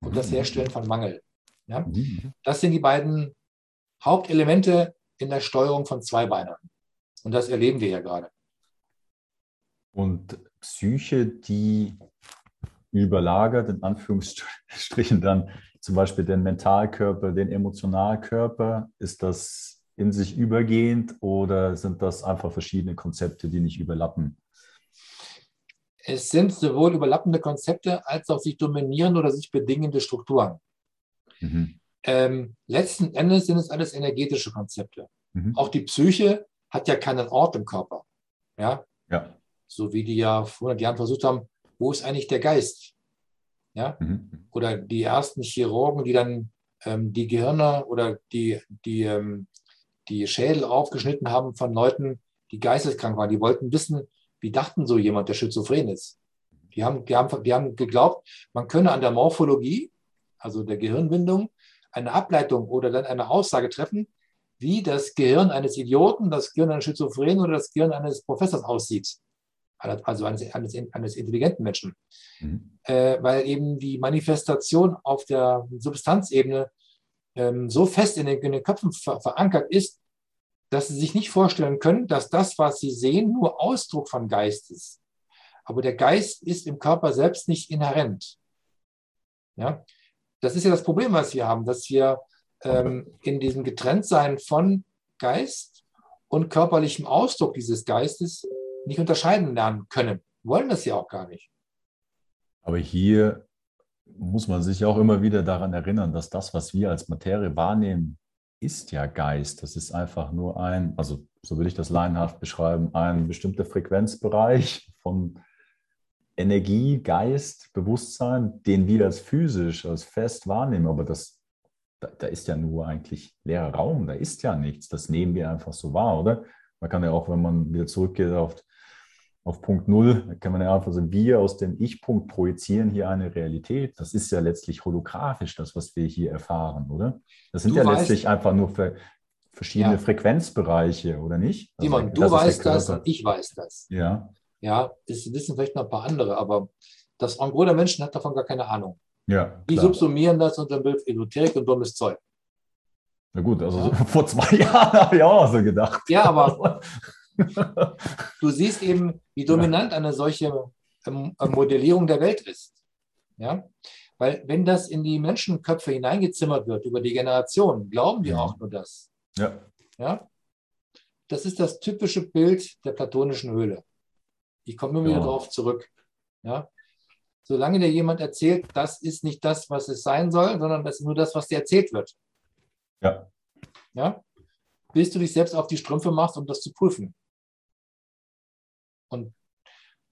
und das mhm. Herstellen von Mangel. Ja? Mhm. Das sind die beiden Hauptelemente in der Steuerung von Zweibeinern. Und das erleben wir ja gerade. Und Psyche, die überlagert, in Anführungsstrichen dann zum Beispiel den Mentalkörper, den Emotionalkörper, ist das in sich übergehend oder sind das einfach verschiedene Konzepte, die nicht überlappen? Es sind sowohl überlappende Konzepte als auch sich dominierende oder sich bedingende Strukturen. Mhm. Ähm, letzten Endes sind es alles energetische Konzepte. Mhm. Auch die Psyche hat ja keinen Ort im Körper. Ja? ja. So wie die ja vor 100 Jahren versucht haben, wo ist eigentlich der Geist? Ja? Mhm. Oder die ersten Chirurgen, die dann ähm, die Gehirne oder die, die, ähm, die Schädel aufgeschnitten haben von Leuten, die geisteskrank waren. Die wollten wissen, wie dachten so jemand, der schizophren ist. Die haben, die, haben, die haben geglaubt, man könne an der Morphologie, also der Gehirnbindung, eine Ableitung oder dann eine Aussage treffen, wie das Gehirn eines Idioten, das Gehirn eines Schizophrenen oder das Gehirn eines Professors aussieht. Also eines, eines, eines intelligenten Menschen. Mhm. Äh, weil eben die Manifestation auf der Substanzebene ähm, so fest in den, in den Köpfen ver verankert ist, dass sie sich nicht vorstellen können, dass das, was sie sehen, nur Ausdruck von Geist ist. Aber der Geist ist im Körper selbst nicht inhärent. Ja? Das ist ja das Problem, was wir haben, dass wir ähm, in diesem Getrenntsein von Geist und körperlichem Ausdruck dieses Geistes nicht unterscheiden lernen können. Wollen das ja auch gar nicht. Aber hier muss man sich auch immer wieder daran erinnern, dass das, was wir als Materie wahrnehmen, ist ja Geist. Das ist einfach nur ein, also so will ich das laienhaft beschreiben, ein bestimmter Frequenzbereich von Energie, Geist, Bewusstsein, den wir als physisch, als fest wahrnehmen. Aber das, da, da ist ja nur eigentlich leerer Raum, da ist ja nichts. Das nehmen wir einfach so wahr, oder? Man kann ja auch, wenn man wieder zurückgeht auf auf Punkt Null kann man ja einfach sagen, wir aus dem Ich-Punkt projizieren hier eine Realität. Das ist ja letztlich holographisch, das, was wir hier erfahren, oder? Das sind du ja weißt, letztlich einfach nur für verschiedene ja. Frequenzbereiche, oder nicht? Also, Simon, du weißt das und ich weiß das. Ja. Ja, das wissen vielleicht noch ein paar andere, aber das En der Menschen hat davon gar keine Ahnung. Ja, Die subsumieren das unter dem Begriff Esoterik und dummes Zeug. Na gut, also ja. vor zwei Jahren habe ich auch so gedacht. Ja, aber du siehst eben, wie dominant eine solche ähm, äh, Modellierung der Welt ist. Ja? Weil wenn das in die Menschenköpfe hineingezimmert wird über die Generationen, glauben die auch nur das. Ja. ja? Das ist das typische Bild der platonischen Höhle. Ich komme immer ja. wieder darauf zurück. Ja? Solange dir jemand erzählt, das ist nicht das, was es sein soll, sondern das ist nur das, was dir erzählt wird. Ja. Ja? Bis du dich selbst auf die Strümpfe machst, um das zu prüfen. Und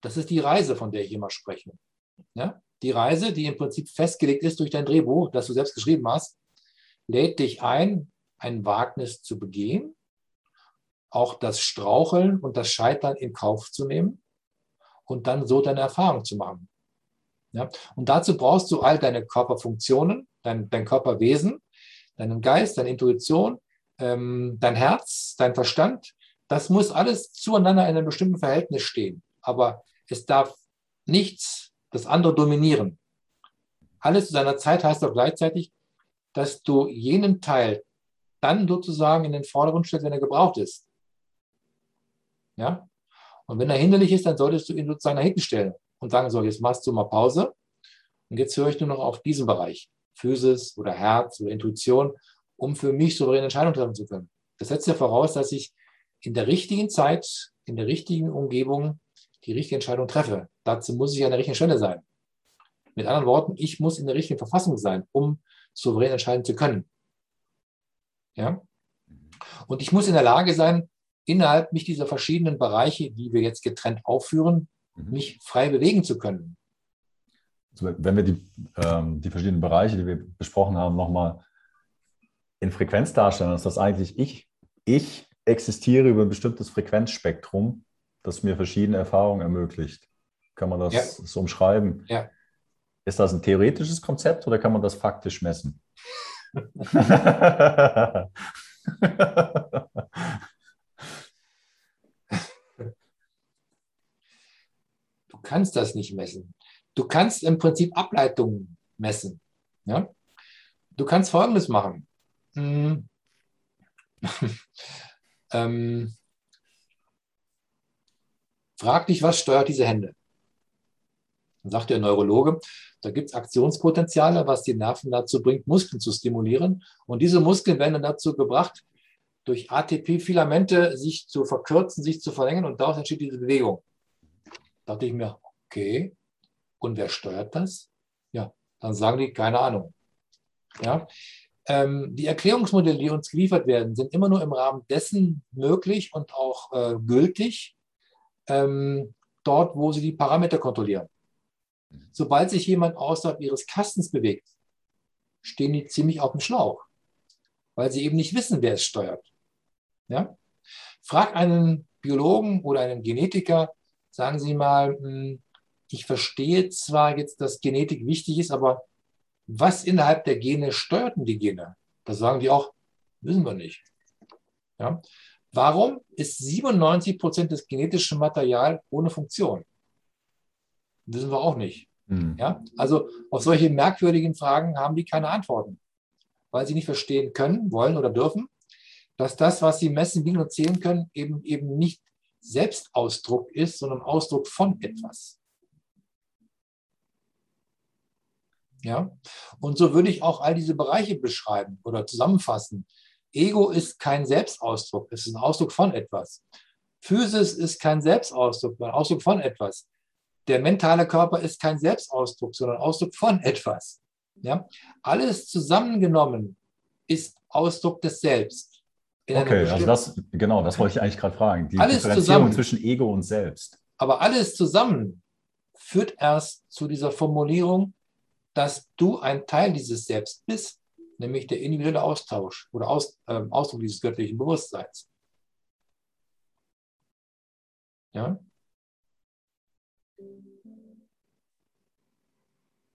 das ist die Reise, von der ich immer spreche. Ja? Die Reise, die im Prinzip festgelegt ist durch dein Drehbuch, das du selbst geschrieben hast, lädt dich ein, ein Wagnis zu begehen, auch das Straucheln und das Scheitern in Kauf zu nehmen und dann so deine Erfahrung zu machen. Ja? Und dazu brauchst du all deine Körperfunktionen, dein, dein Körperwesen, deinen Geist, deine Intuition, ähm, dein Herz, dein Verstand, das muss alles zueinander in einem bestimmten Verhältnis stehen. Aber es darf nichts das andere dominieren. Alles zu seiner Zeit heißt auch gleichzeitig, dass du jenen Teil dann sozusagen in den Vordergrund stellst, wenn er gebraucht ist. Ja? Und wenn er hinderlich ist, dann solltest du ihn sozusagen nach hinten stellen und sagen, so, jetzt machst du mal Pause und jetzt höre ich nur noch auf diesen Bereich, Physis oder Herz oder Intuition, um für mich souveräne Entscheidungen treffen zu können. Das setzt ja voraus, dass ich in der richtigen Zeit, in der richtigen Umgebung die richtige Entscheidung treffe. Dazu muss ich an der richtigen Stelle sein. Mit anderen Worten, ich muss in der richtigen Verfassung sein, um souverän entscheiden zu können. Ja? Und ich muss in der Lage sein, innerhalb mich dieser verschiedenen Bereiche, die wir jetzt getrennt aufführen, mhm. mich frei bewegen zu können. Also wenn wir die, ähm, die verschiedenen Bereiche, die wir besprochen haben, nochmal in Frequenz darstellen, ist das eigentlich ich, ich existiere über ein bestimmtes Frequenzspektrum, das mir verschiedene Erfahrungen ermöglicht. Kann man das ja. so umschreiben? Ja. Ist das ein theoretisches Konzept oder kann man das faktisch messen? du kannst das nicht messen. Du kannst im Prinzip Ableitungen messen. Ja? Du kannst Folgendes machen. Hm. ähm, frag dich, was steuert diese Hände? Dann sagt der Neurologe, da gibt es Aktionspotenziale, was die Nerven dazu bringt, Muskeln zu stimulieren. Und diese Muskeln werden dann dazu gebracht, durch ATP-Filamente sich zu verkürzen, sich zu verlängern und daraus entsteht diese Bewegung. Da dachte ich mir, okay, und wer steuert das? Ja, dann sagen die, keine Ahnung. Ja, ähm, die Erklärungsmodelle, die uns geliefert werden, sind immer nur im Rahmen dessen möglich und auch äh, gültig, ähm, dort, wo sie die Parameter kontrollieren. Sobald sich jemand außerhalb ihres Kastens bewegt, stehen die ziemlich auf dem Schlauch, weil sie eben nicht wissen, wer es steuert. Ja? Frag einen Biologen oder einen Genetiker, sagen Sie mal, hm, ich verstehe zwar jetzt, dass Genetik wichtig ist, aber was innerhalb der Gene steuerten die Gene? Da sagen die auch, wissen wir nicht. Ja? Warum ist 97 Prozent des genetischen Materials ohne Funktion? Wissen wir auch nicht. Mhm. Ja? Also auf solche merkwürdigen Fragen haben die keine Antworten, weil sie nicht verstehen können, wollen oder dürfen, dass das, was sie messen, wiegen und zählen können, eben, eben nicht Selbstausdruck ist, sondern Ausdruck von etwas. Ja? Und so würde ich auch all diese Bereiche beschreiben oder zusammenfassen. Ego ist kein Selbstausdruck, es ist ein Ausdruck von etwas. Physis ist kein Selbstausdruck, sondern Ausdruck von etwas. Der mentale Körper ist kein Selbstausdruck, sondern Ausdruck von etwas. Ja? Alles zusammengenommen ist Ausdruck des Selbst. Okay, also das, genau, das wollte ich eigentlich gerade fragen. Die alles Differenzierung zusammen, zwischen Ego und Selbst. Aber alles zusammen führt erst zu dieser Formulierung, dass du ein Teil dieses Selbst bist, nämlich der individuelle Austausch oder Aus, äh, Ausdruck dieses göttlichen Bewusstseins. Ja?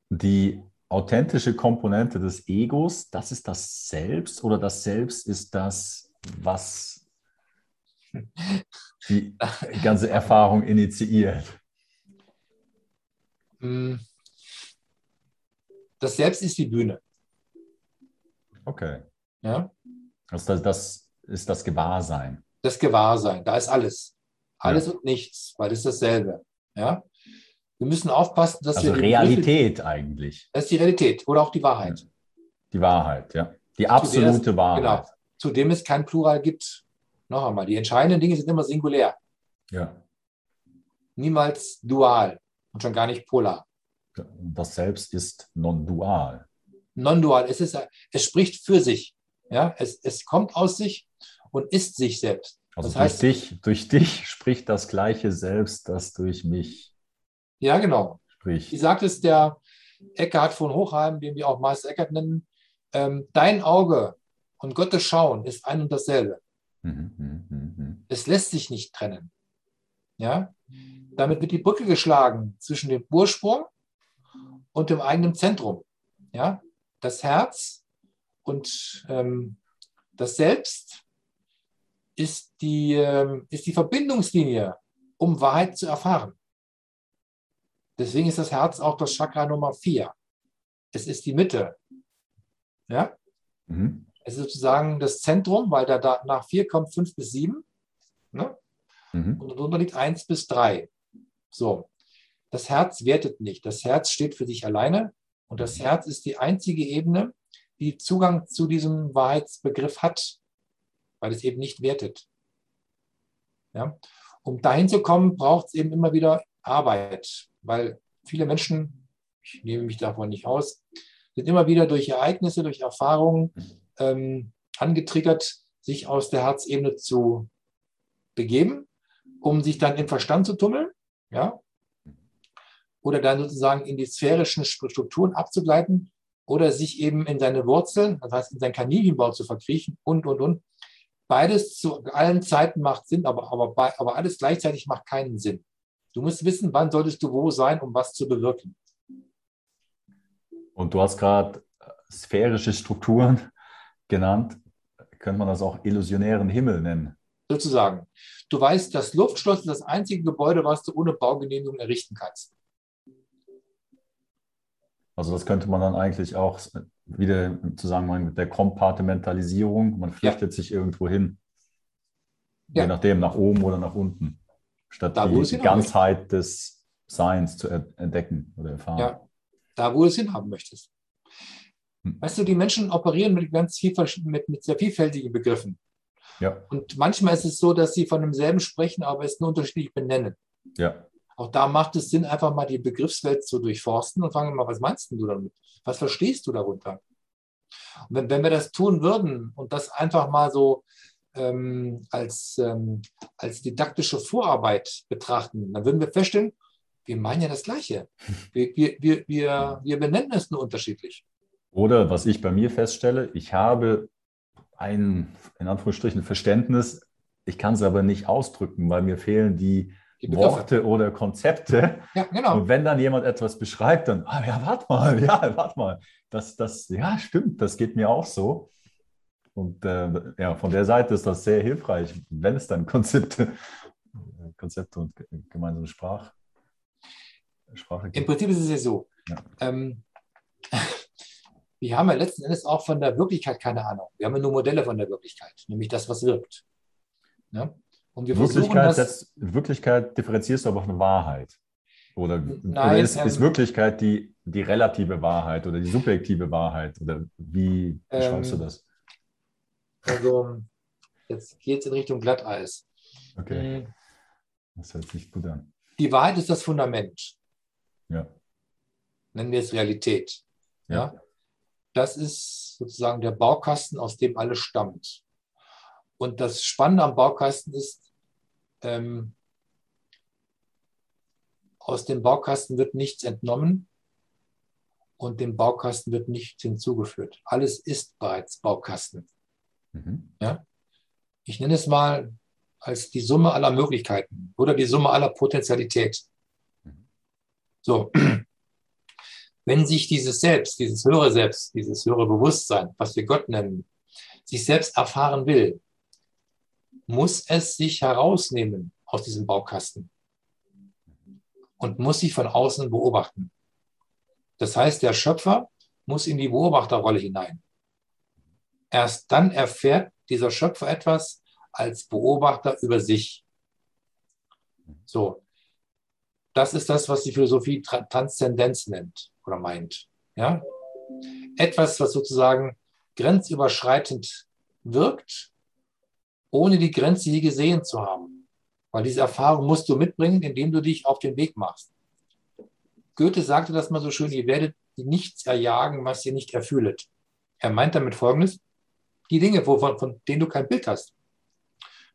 Die authentische Komponente des Egos, das ist das Selbst oder das Selbst ist das, was die ganze Erfahrung initiiert? Das Selbst ist die Bühne. Okay. Ja? Also das, das ist das Gewahrsein. Das Gewahrsein, da ist alles. Alles ja. und nichts, weil das ist dasselbe. Ja? Wir müssen aufpassen, dass also wir. Realität Würfel, eigentlich. Das ist die Realität oder auch die Wahrheit. Die Wahrheit, ja. Die absolute Zudem, Wahrheit. Genau. Zudem es kein Plural gibt. Noch einmal, die entscheidenden Dinge sind immer singulär. Ja. Niemals dual und schon gar nicht polar. Das Selbst ist non-dual. Non-dual. Es, ist, es spricht für sich. Ja? Es, es kommt aus sich und ist sich selbst. Also das durch, heißt, dich, durch dich spricht das gleiche Selbst, das durch mich ja, genau. Sprich. Wie sagt es der Eckhard von Hochheim, den wir auch Meister Eckhard nennen, ähm, dein Auge und Gottes Schauen ist ein und dasselbe. Mhm, mh, mh. Es lässt sich nicht trennen. Ja? Damit wird die Brücke geschlagen zwischen dem Ursprung und dem eigenen Zentrum. Ja? Das Herz und ähm, das Selbst ist die, ähm, ist die Verbindungslinie, um Wahrheit zu erfahren. Deswegen ist das Herz auch das Chakra Nummer 4. Es ist die Mitte. Ja? Mhm. Es ist sozusagen das Zentrum, weil da, nach 4 kommt 5 bis 7. Ne? Mhm. Und darunter liegt 1 bis 3. So. Das Herz wertet nicht. Das Herz steht für sich alleine. Und das Herz ist die einzige Ebene, die Zugang zu diesem Wahrheitsbegriff hat, weil es eben nicht wertet. Ja? Um dahin zu kommen, braucht es eben immer wieder Arbeit weil viele Menschen, ich nehme mich davon nicht aus, sind immer wieder durch Ereignisse, durch Erfahrungen ähm, angetriggert, sich aus der Herzebene zu begeben, um sich dann im Verstand zu tummeln, ja, oder dann sozusagen in die sphärischen Strukturen abzugleiten oder sich eben in seine Wurzeln, das heißt in seinen Kaninchenbau zu verkriechen und, und, und. Beides zu allen Zeiten macht Sinn, aber, aber, aber alles gleichzeitig macht keinen Sinn. Du musst wissen, wann solltest du wo sein, um was zu bewirken. Und du hast gerade sphärische Strukturen genannt, könnte man das auch illusionären Himmel nennen. Sozusagen. Du weißt, das Luftschloss ist das einzige Gebäude, was du ohne Baugenehmigung errichten kannst. Also das könnte man dann eigentlich auch wieder im Zusammenhang mit der Kompartimentalisierung, man flüchtet ja. sich irgendwo hin. Ja. Je nachdem, nach oben oder nach unten. Statt da, die, die Ganzheit des Seins zu entdecken oder erfahren. Ja, da, wo du es hinhaben möchtest. Hm. Weißt du, die Menschen operieren mit ganz viel, mit, mit sehr vielfältigen Begriffen. Ja. Und manchmal ist es so, dass sie von demselben sprechen, aber es nur unterschiedlich benennen. Ja. Auch da macht es Sinn, einfach mal die Begriffswelt zu durchforsten und fragen mal, was meinst du damit? Was verstehst du darunter? Und wenn, wenn wir das tun würden und das einfach mal so ähm, als, ähm, als didaktische Vorarbeit betrachten, dann würden wir feststellen, wir meinen ja das Gleiche. Wir, wir, wir, wir, wir benennen es nur unterschiedlich. Oder was ich bei mir feststelle, ich habe ein, in Anführungsstrichen, Verständnis, ich kann es aber nicht ausdrücken, weil mir fehlen die Worte oder Konzepte. Ja, genau. Und wenn dann jemand etwas beschreibt, dann, ah, ja, warte mal, ja, warte mal. Das, das, ja, stimmt, das geht mir auch so. Und äh, ja, von der Seite ist das sehr hilfreich, wenn es dann Konzepte, Konzepte und gemeinsame Sprach, Sprache gibt. Im Prinzip ist es ja so. Ja. Ähm, wir haben ja letzten Endes auch von der Wirklichkeit keine Ahnung. Wir haben ja nur Modelle von der Wirklichkeit, nämlich das, was wirkt. Ja? Und wir Wirklichkeit, das, Wirklichkeit differenzierst du aber von Wahrheit. Oder, Nein, oder ist, ähm, ist, Wirklichkeit die, die relative Wahrheit oder die subjektive Wahrheit? Oder wie beschreibst ähm, du das? Also, jetzt geht es in Richtung Glatteis. Okay. Hm. Das hört sich gut an. Die Wahrheit ist das Fundament. Ja. Nennen wir es Realität. ja? ja? Das ist sozusagen der Baukasten, aus dem alles stammt. Und das Spannende am Baukasten ist, ähm, aus dem Baukasten wird nichts entnommen und dem Baukasten wird nichts hinzugeführt. Alles ist bereits Baukasten. Mhm. Ja? Ich nenne es mal als die Summe aller Möglichkeiten oder die Summe aller Potentialität. Mhm. So, wenn sich dieses Selbst, dieses höhere Selbst, dieses höhere Bewusstsein, was wir Gott nennen, sich selbst erfahren will, muss es sich herausnehmen aus diesem Baukasten und muss sich von außen beobachten. Das heißt, der Schöpfer muss in die Beobachterrolle hinein. Erst dann erfährt dieser Schöpfer etwas als Beobachter über sich. So, das ist das, was die Philosophie Transzendenz nennt oder meint. Ja? Etwas, was sozusagen grenzüberschreitend wirkt, ohne die Grenze je gesehen zu haben. Weil diese Erfahrung musst du mitbringen, indem du dich auf den Weg machst. Goethe sagte das mal so schön, ihr werdet nichts erjagen, was ihr nicht erfühlet. Er meint damit Folgendes, die Dinge, wovon, von denen du kein Bild hast,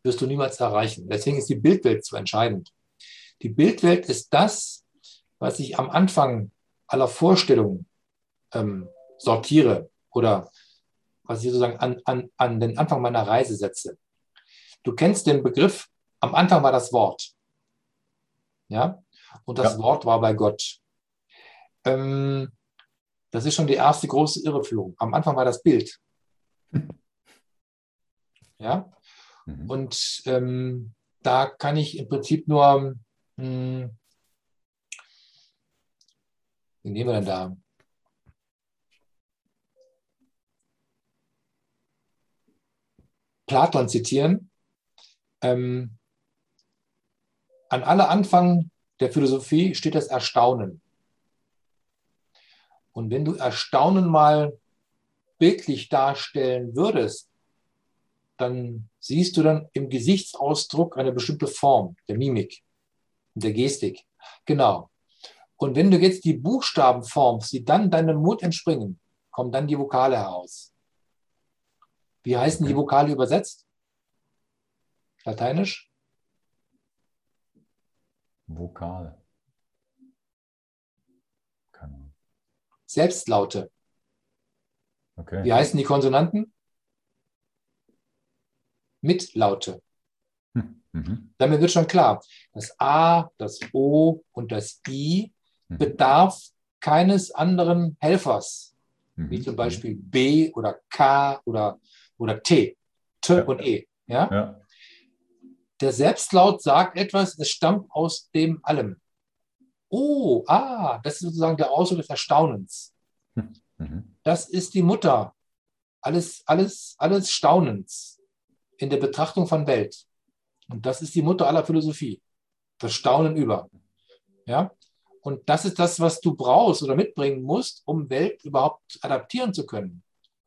wirst du niemals erreichen. Deswegen ist die Bildwelt so entscheidend. Die Bildwelt ist das, was ich am Anfang aller Vorstellungen ähm, sortiere oder was ich sozusagen an, an, an den Anfang meiner Reise setze. Du kennst den Begriff, am Anfang war das Wort. Ja, und das ja. Wort war bei Gott. Ähm, das ist schon die erste große Irreführung. Am Anfang war das Bild. Ja, mhm. und ähm, da kann ich im Prinzip nur mh, hm, Wen nehmen wir denn da? Platon zitieren. Ähm, an aller Anfang der Philosophie steht das Erstaunen. Und wenn du Erstaunen mal bildlich darstellen würdest, dann siehst du dann im Gesichtsausdruck eine bestimmte Form der Mimik, der Gestik. Genau. Und wenn du jetzt die Buchstaben formst, die dann deinem Mund entspringen, kommen dann die Vokale heraus. Wie heißen die Vokale übersetzt? Lateinisch? Vokal. Selbstlaute. Okay. Wie heißen die Konsonanten? Mitlaute. Hm. Mhm. Damit wird schon klar, das A, das O und das I Mhm. bedarf keines anderen Helfers, Mhm. wie zum Beispiel B oder K oder, oder T, T Ja. und E. Ja? Ja. Der Selbstlaut sagt etwas, es stammt aus dem Allem. Oh, ah, das ist sozusagen der Ausdruck des Erstaunens. Mhm. Das ist die Mutter alles, alles, alles Staunens in der Betrachtung von Welt. Und das ist die Mutter aller Philosophie. Das Staunen über. Ja? Und das ist das, was du brauchst oder mitbringen musst, um Welt überhaupt adaptieren zu können.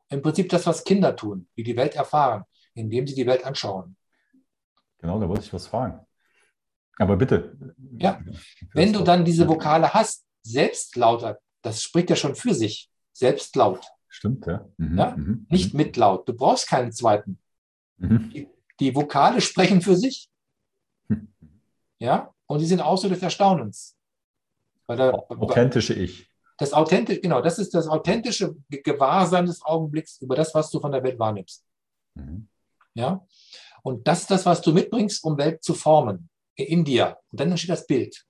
Im Prinzip das, was Kinder tun, die die Welt erfahren, indem sie die Welt anschauen. Genau, da wollte ich was fragen. Aber bitte. Ja. Wenn du dann diese Vokale hast, Selbstlauter, das spricht ja schon für sich. Selbstlaut, Stimmt, ja. Mhm. Ja, Mhm. nicht Mitlaut. Du brauchst keinen zweiten. Mhm. Die Vokale sprechen für sich. Ja, und die sind Ausdruck des Erstaunens. Da, Authentische Ich. das authentische, genau, das ist das authentische Ge- Gewahrsein des Augenblicks über das, was du von der Welt wahrnimmst. Mhm. Ja, und das ist das, was du mitbringst, um Welt zu formen in dir. Und dann entsteht das Bild.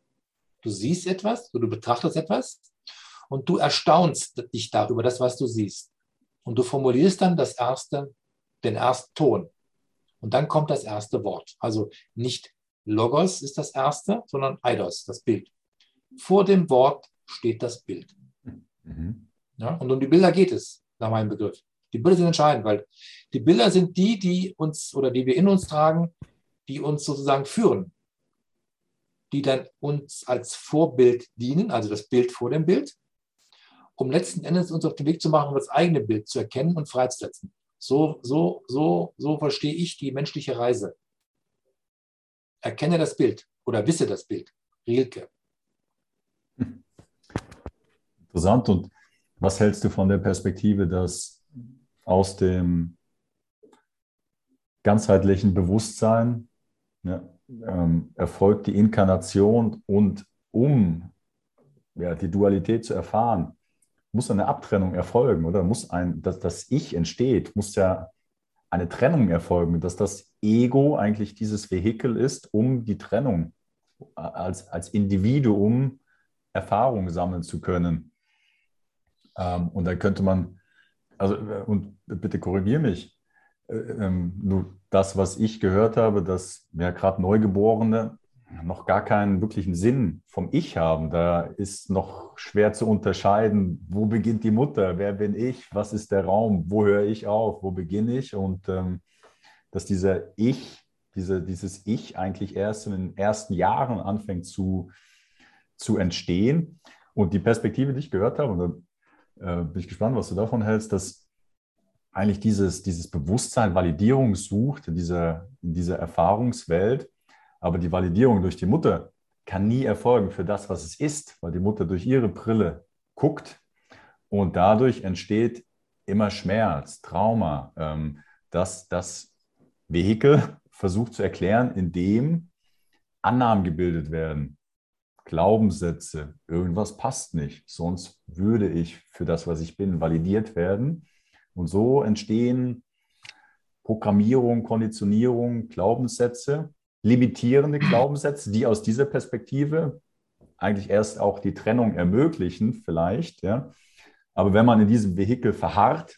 Du siehst etwas, du betrachtest etwas und du erstaunst dich darüber, das, was du siehst. Und du formulierst dann das erste, den ersten Ton. Und dann kommt das erste Wort. Also nicht Logos ist das erste, sondern Eidos, das Bild. Vor dem Wort steht das Bild. Mhm. Ja? Und um die Bilder geht es, nach meinem Begriff. Die Bilder sind entscheidend, weil die Bilder sind die, die uns oder die wir in uns tragen, die uns sozusagen führen, die dann uns als Vorbild dienen, also das Bild vor dem Bild, um letzten Endes uns auf den Weg zu machen, um das eigene Bild zu erkennen und freizusetzen. So, so, so, so verstehe ich die menschliche Reise. Erkenne das Bild oder wisse das Bild. Rilke. Interessant. Und was hältst du von der Perspektive, dass aus dem ganzheitlichen Bewusstsein ja, ähm, erfolgt die Inkarnation und um ja, die Dualität zu erfahren, muss eine Abtrennung erfolgen, oder? Muss ein, dass das Ich entsteht, muss ja eine Trennung erfolgen, dass das Ego eigentlich dieses Vehikel ist, um die Trennung als, als Individuum Erfahrung sammeln zu können. Ähm, und dann könnte man, also, äh, und bitte korrigier mich, äh, ähm, nur das, was ich gehört habe, dass ja gerade Neugeborene noch gar keinen wirklichen Sinn vom Ich haben. Da ist noch schwer zu unterscheiden, wo beginnt die Mutter, wer bin ich, was ist der Raum, wo höre ich auf, wo beginne ich und ähm, dass dieser Ich, diese, dieses Ich eigentlich erst in den ersten Jahren anfängt zu, zu entstehen. Und die Perspektive, die ich gehört habe, und äh, bin ich gespannt, was du davon hältst, dass eigentlich dieses, dieses Bewusstsein Validierung sucht in dieser, in dieser Erfahrungswelt, aber die Validierung durch die Mutter kann nie erfolgen für das, was es ist, weil die Mutter durch ihre Brille guckt. Und dadurch entsteht immer Schmerz, Trauma, ähm, dass das Vehikel versucht zu erklären, indem Annahmen gebildet werden, Glaubenssätze, irgendwas passt nicht, sonst würde ich für das, was ich bin, validiert werden. Und so entstehen Programmierung, Konditionierung, Glaubenssätze, limitierende Glaubenssätze, die aus dieser Perspektive eigentlich erst auch die Trennung ermöglichen, vielleicht. Ja. Aber wenn man in diesem Vehikel verharrt,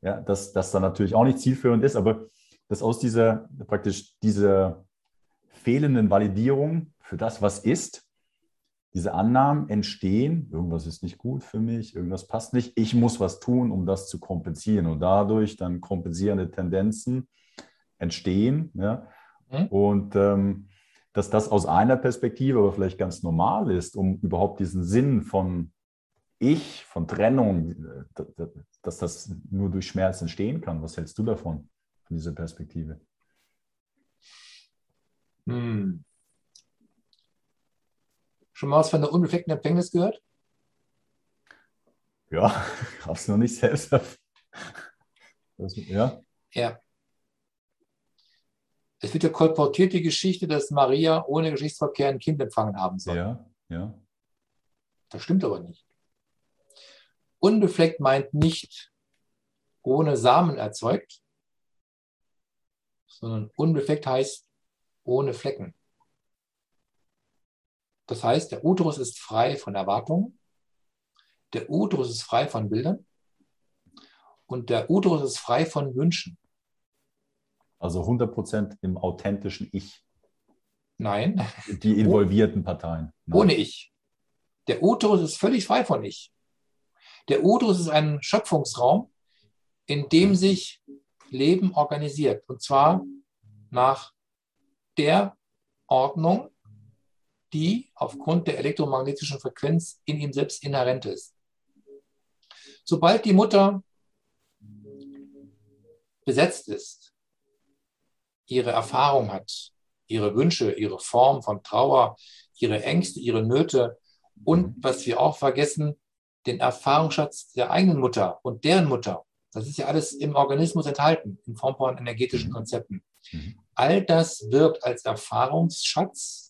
ja, dass das dann natürlich auch nicht zielführend ist, aber dass aus dieser praktisch dieser fehlenden Validierung für das, was ist, diese Annahmen entstehen, irgendwas ist nicht gut für mich, irgendwas passt nicht, ich muss was tun, um das zu kompensieren und dadurch dann kompensierende Tendenzen entstehen. Ja? Mhm. Und ähm, dass das aus einer Perspektive aber vielleicht ganz normal ist, um überhaupt diesen Sinn von Ich, von Trennung, äh, dass das nur durch Schmerz entstehen kann. Was hältst du davon, von dieser Perspektive? Hm. Schon mal was von der unbefleckten Empfängnis gehört? Ja, hab's noch nicht selbst. Das, ja. Ja. Es wird ja kolportiert die Geschichte, dass Maria ohne Geschlechtsverkehr ein Kind empfangen haben soll. Ja, ja. Das stimmt aber nicht. Unbefleckt meint nicht ohne Samen erzeugt, sondern unbefleckt heißt ohne Flecken. Das heißt, der Uterus ist frei von Erwartungen, der Uterus ist frei von Bildern Und der Uterus ist frei von Wünschen. Also 100% im authentischen Ich. Nein. Die involvierten Parteien. Nein. Ohne Ich. Der Uterus ist völlig frei von Ich. Der Uterus ist ein Schöpfungsraum, in dem sich Leben organisiert. Und zwar nach der Ordnung, die aufgrund der elektromagnetischen Frequenz in ihm selbst inhärent ist. Sobald die Mutter besetzt ist, ihre Erfahrung hat, ihre Wünsche, ihre Form von Trauer, ihre Ängste, ihre Nöte und, was wir auch vergessen, den Erfahrungsschatz der eigenen Mutter und deren Mutter. Das ist ja alles im Organismus enthalten, in Form von energetischen mhm. Konzepten. Mhm. All das wirkt als Erfahrungsschatz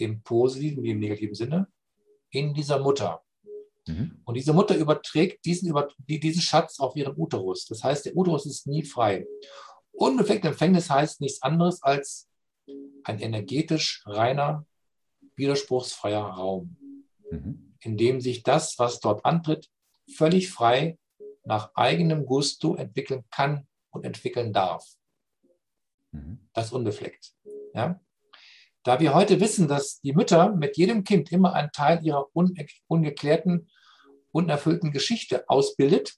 im positiven wie im negativen Sinne in dieser Mutter. Mhm. Und diese Mutter überträgt diesen, diesen Schatz auf ihren Uterus. Das heißt, der Uterus ist nie frei. Unbefleckte Empfängnis heißt nichts anderes als ein energetisch reiner, widerspruchsfreier Raum, mhm. in dem sich das, was dort antritt, völlig frei nach eigenem Gusto entwickeln kann und entwickeln darf. Mhm. Das unbefleckt. Ja? Da wir heute wissen, dass die Mütter mit jedem Kind immer einen Teil ihrer ungeklärten, unerfüllten Geschichte ausbildet,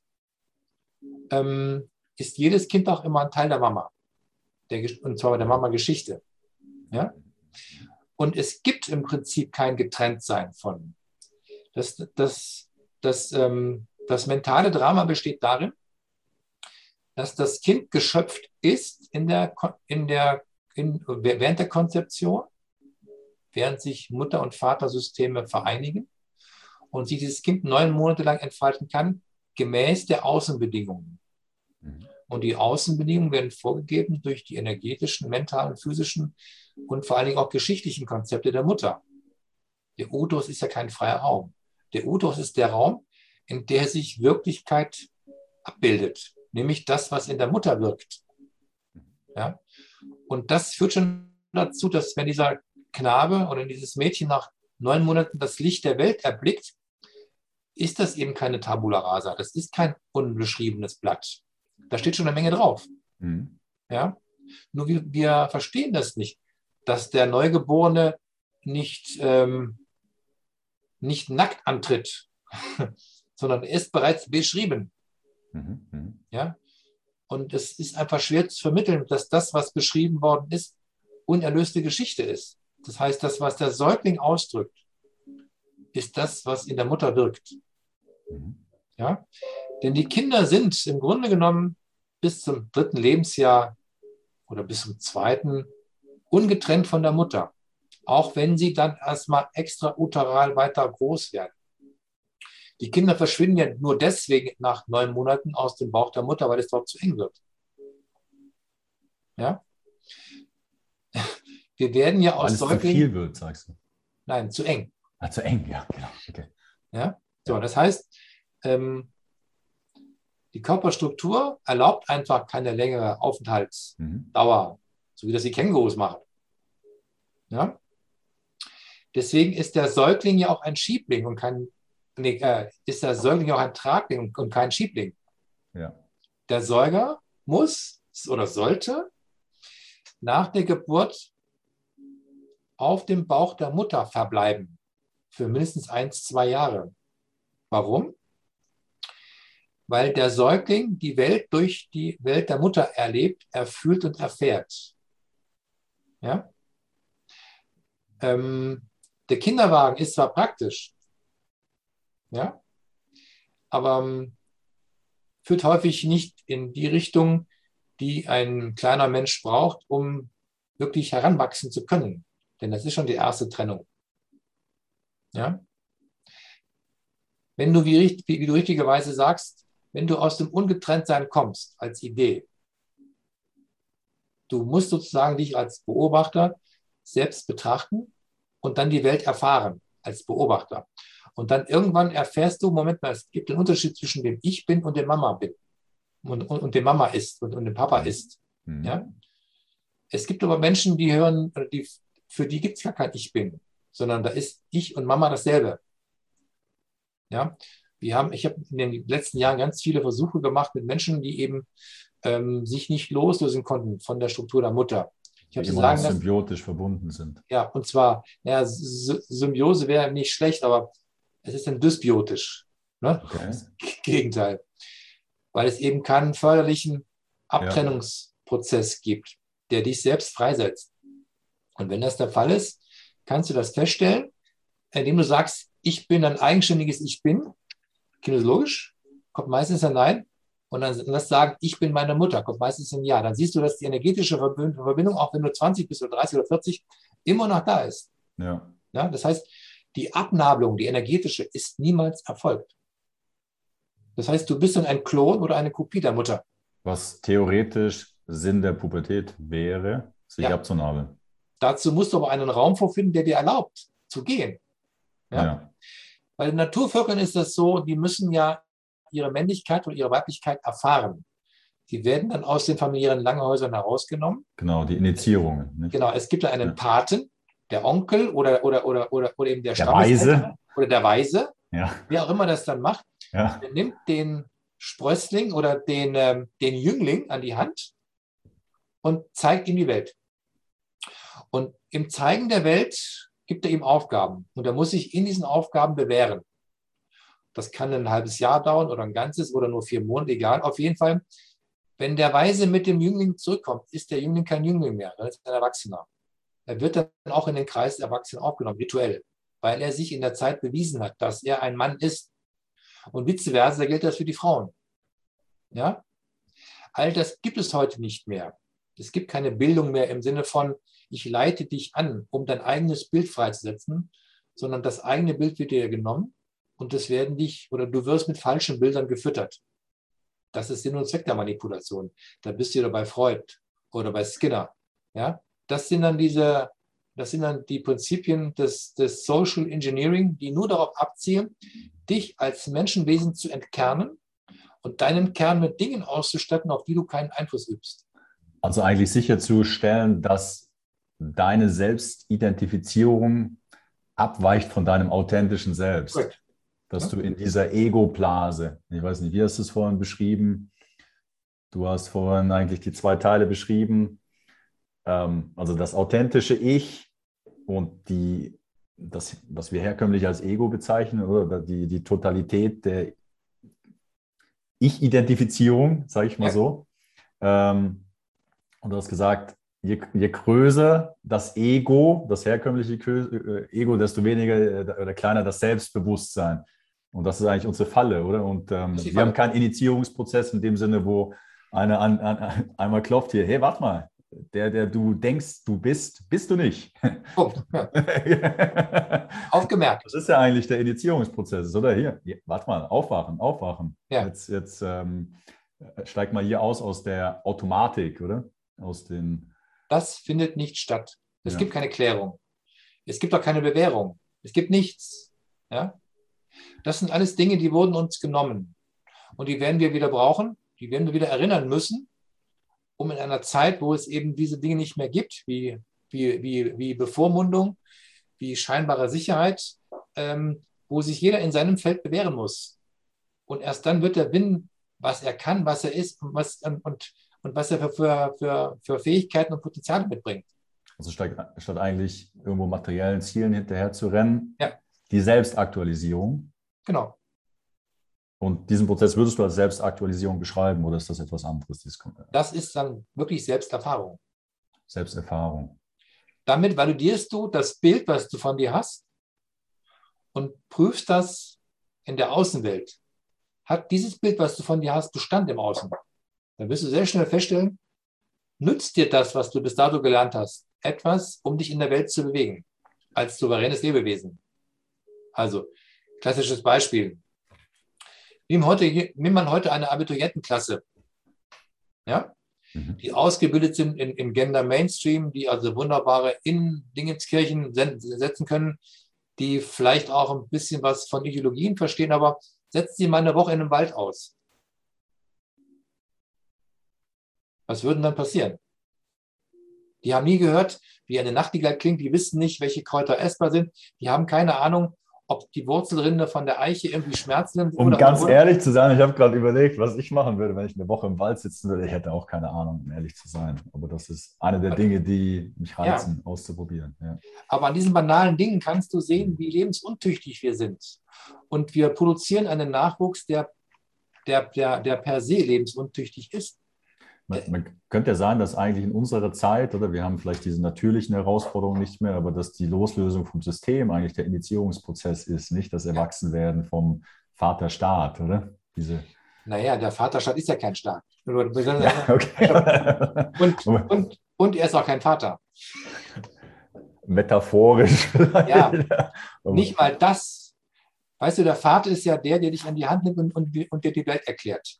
ähm, ist jedes Kind auch immer ein Teil der Mama. Der, und zwar der Mama-Geschichte. Ja? Und es gibt im Prinzip kein Getrenntsein von. Das, das, das, ähm, das mentale Drama besteht darin, dass das Kind geschöpft ist in der, in der, in, während der Konzeption, während sich Mutter- und Vatersysteme vereinigen und sich dieses Kind neun Monate lang entfalten kann, gemäß der Außenbedingungen. Mhm. Und die Außenbedingungen werden vorgegeben durch die energetischen, mentalen, physischen und vor allen Dingen auch geschichtlichen Konzepte der Mutter. Der Uterus ist ja kein freier Raum. Der Uterus ist der Raum, in der sich Wirklichkeit abbildet, nämlich das, was in der Mutter wirkt. Ja? Und das führt schon dazu, dass wenn dieser Knabe oder dieses Mädchen nach neun Monaten das Licht der Welt erblickt, ist das eben keine Tabula rasa. Das ist kein unbeschriebenes Blatt. Da steht schon eine Menge drauf. Mhm. Ja? Nur wir, wir, verstehen das nicht, dass der Neugeborene nicht, ähm, nicht nackt antritt, sondern ist bereits beschrieben. Mhm, mhm. Ja? Und es ist einfach schwer zu vermitteln, dass das, was beschrieben worden ist, unerlöste Geschichte ist. Das heißt, das, was der Säugling ausdrückt, ist das, was in der Mutter wirkt. Mhm. Ja? Denn die Kinder sind im Grunde genommen bis zum dritten Lebensjahr oder bis zum zweiten ungetrennt von der Mutter. Auch wenn sie dann erstmal extra uteral weiter groß werden. Die Kinder verschwinden ja nur deswegen nach neun Monaten aus dem Bauch der Mutter, weil es dort zu eng wird. Ja? Wir werden ja aus Säuglingen. zu viel wird, sagst du. Nein, zu eng. Ah, zu eng, ja, genau. Okay. Ja? So, das heißt, ähm, die Körperstruktur erlaubt einfach keine längere Aufenthaltsdauer, mhm. so wie das die Kängurus machen. Ja? Deswegen ist der Säugling ja auch ein Schiebling und kein nee, äh, ist der Säugling auch ein Tragling und kein Schiebling. Ja. Der Säuger muss oder sollte nach der Geburt auf dem Bauch der Mutter verbleiben für mindestens eins, zwei Jahre. Warum? Weil der Säugling die Welt durch die Welt der Mutter erlebt, erfühlt und erfährt. Ja? Ähm, der Kinderwagen ist zwar praktisch, ja? Aber ähm, führt häufig nicht in die Richtung, die ein kleiner Mensch braucht, um wirklich heranwachsen zu können. Denn das ist schon die erste Trennung. Ja? Wenn du, wie, wie du richtigerweise sagst, wenn du aus dem Ungetrenntsein kommst als Idee, du musst sozusagen dich als Beobachter selbst betrachten und dann die Welt erfahren als Beobachter. Und dann irgendwann erfährst du, Moment mal, es gibt einen Unterschied zwischen dem Ich bin und dem Mama bin. Und, und, und dem Mama ist und, und dem Papa mhm. ist. Mhm. Ja? Es gibt aber Menschen, die hören, die, für die gibt es gar kein Ich bin, sondern da ist Ich und Mama dasselbe. Ja? Wir haben, ich habe in den letzten Jahren ganz viele Versuche gemacht mit Menschen, die eben ähm, sich nicht loslösen konnten von der Struktur der Mutter. Ich habe sagen symbiotisch verbunden sind. Ja, und zwar, naja, Symbiose wäre nicht schlecht, aber es ist dann dysbiotisch. Ne? Okay. Das Gegenteil. Weil es eben keinen förderlichen Abtrennungsprozess ja. gibt, der dich selbst freisetzt. Und wenn das der Fall ist, kannst du das feststellen, indem du sagst, ich bin ein eigenständiges Ich bin, kinesiologisch, kommt meistens ein Nein. Und dann lass sagen, ich bin meine Mutter, kommt meistens ein Ja. Dann siehst du, dass die energetische Verbindung, auch wenn du 20 bist oder 30 oder 40, immer noch da ist. Ja. ja das heißt, die Abnabelung, die energetische, ist niemals erfolgt. Das heißt, du bist dann ein Klon oder eine Kopie der Mutter. Was theoretisch Sinn der Pubertät wäre, sich ja. abzunabeln. Dazu musst du aber einen Raum vorfinden, der dir erlaubt, zu gehen. Ja? ja. Bei den Naturvölkern ist das so, die müssen ja ihre Männlichkeit und ihre Weiblichkeit erfahren. Die werden dann aus den familiären Langhäusern herausgenommen. Genau, die Initiierungen. Nicht? Genau, es gibt da einen ja. Paten, der Onkel oder, oder, oder, oder, oder eben der, der Weise. Oder der Weise, ja. wer auch immer das dann macht, ja. der nimmt den Sprössling oder den, ähm, den Jüngling an die Hand und zeigt ihm die Welt. Und im Zeigen der Welt gibt er ihm Aufgaben und er muss sich in diesen Aufgaben bewähren. Das kann ein halbes Jahr dauern oder ein ganzes oder nur vier Monate, egal. Auf jeden Fall, wenn der Weise mit dem Jüngling zurückkommt, ist der Jüngling kein Jüngling mehr, er ist ein Erwachsener. Er wird dann auch in den Kreis der Erwachsenen aufgenommen, rituell, weil er sich in der Zeit bewiesen hat, dass er ein Mann ist. Und vice versa gilt das für die Frauen. Ja? All das gibt es heute nicht mehr. Es gibt keine Bildung mehr im Sinne von, ich leite dich an, um dein eigenes Bild freizusetzen, sondern das eigene Bild wird dir genommen und das werden dich oder du wirst mit falschen Bildern gefüttert. Das ist Sinn und Zweck der Manipulation. Da bist du wieder bei Freud oder bei Skinner. Ja? Das sind dann diese, das sind dann die Prinzipien des, des Social Engineering, die nur darauf abzielen, dich als Menschenwesen zu entkernen und deinen Kern mit Dingen auszustatten, auf die du keinen Einfluss übst. Also eigentlich sicherzustellen, dass deine Selbstidentifizierung abweicht von deinem authentischen Selbst. Correct. Dass ja. du in dieser Ego-Blase, ich weiß nicht, wie hast du es vorhin beschrieben? Du hast vorhin eigentlich die zwei Teile beschrieben. Ähm, also das authentische Ich und die, das, was wir herkömmlich als Ego bezeichnen, oder die, die Totalität der Ich-Identifizierung, sage ich mal ja. so. Ähm, und du hast gesagt, je, je größer das Ego, das herkömmliche äh, Ego, desto weniger äh, oder kleiner das Selbstbewusstsein. Und das ist eigentlich unsere Falle, oder? Und ähm, wir haben keinen Initiierungsprozess in dem Sinne, wo einer an, an, einmal klopft hier, hey, warte mal, der, der du denkst, du bist, bist du nicht. Ja. Aufgemerkt. Das ist ja eigentlich der Initiierungsprozess, oder? Hier, hier warte mal, aufwachen, aufwachen. Ja. Jetzt, jetzt ähm, steig mal hier aus aus der Automatik, oder? Aus den das findet nicht statt. Es ja. gibt keine Klärung. Es gibt auch keine Bewährung. Es gibt nichts. Ja? Das sind alles Dinge, die wurden uns genommen. Und die werden wir wieder brauchen. Die werden wir wieder erinnern müssen, um in einer Zeit, wo es eben diese Dinge nicht mehr gibt, wie, wie, wie, wie Bevormundung, wie scheinbare Sicherheit, ähm, wo sich jeder in seinem Feld bewähren muss. Und erst dann wird er winnen, was er kann, was er ist und, was, und, und und was er für, für, für Fähigkeiten und Potenziale mitbringt. Also statt, statt eigentlich irgendwo materiellen Zielen hinterher zu rennen, ja. die Selbstaktualisierung. Genau. Und diesen Prozess würdest du als Selbstaktualisierung beschreiben oder ist das etwas anderes? Das ist dann wirklich Selbsterfahrung. Selbsterfahrung. Damit validierst du das Bild, was du von dir hast und prüfst das in der Außenwelt. Hat dieses Bild, was du von dir hast, Bestand im Außen? Dann wirst du sehr schnell feststellen, nützt dir das, was du bis dato gelernt hast, etwas, um dich in der Welt zu bewegen, als souveränes Lebewesen. Also, klassisches Beispiel. Nimm, heute, nimm man heute eine Abiturientenklasse, ja? Mhm. die ausgebildet sind in, im Gender Mainstream, die also wunderbare in Dingenskirchen setzen können, die vielleicht auch ein bisschen was von Ideologien verstehen, aber setzt sie mal eine Woche in einem Wald aus. Was würde dann passieren? Die haben nie gehört, wie eine Nachtigall klingt, die wissen nicht, welche Kräuter essbar sind, die haben keine Ahnung, ob die Wurzelrinde von der Eiche irgendwie schmerzen. Um ganz ehrlich zu sein, ich habe gerade überlegt, was ich machen würde, wenn ich eine Woche im Wald sitzen würde. Ich hätte auch keine Ahnung, um ehrlich zu sein. Aber das ist eine der Dinge, die mich reizen, ja. auszuprobieren. Ja. Aber an diesen banalen Dingen kannst du sehen, wie lebensuntüchtig wir sind. Und wir produzieren einen Nachwuchs, der, der, der, der per se lebensuntüchtig ist. Man, man, könnte ja sagen, dass eigentlich in unserer Zeit, oder wir haben vielleicht diese natürlichen Herausforderungen nicht mehr, aber dass die Loslösung vom System eigentlich der Initiierungsprozess ist, nicht das Erwachsenwerden vom Vaterstaat, oder? Diese naja, der Vaterstaat ist ja kein Staat. Ja, okay. und, und, und er ist auch kein Vater. Metaphorisch. Ja, nicht mal das. Weißt du, der Vater ist ja der, der dich an die Hand nimmt und, und, und dir die Welt erklärt.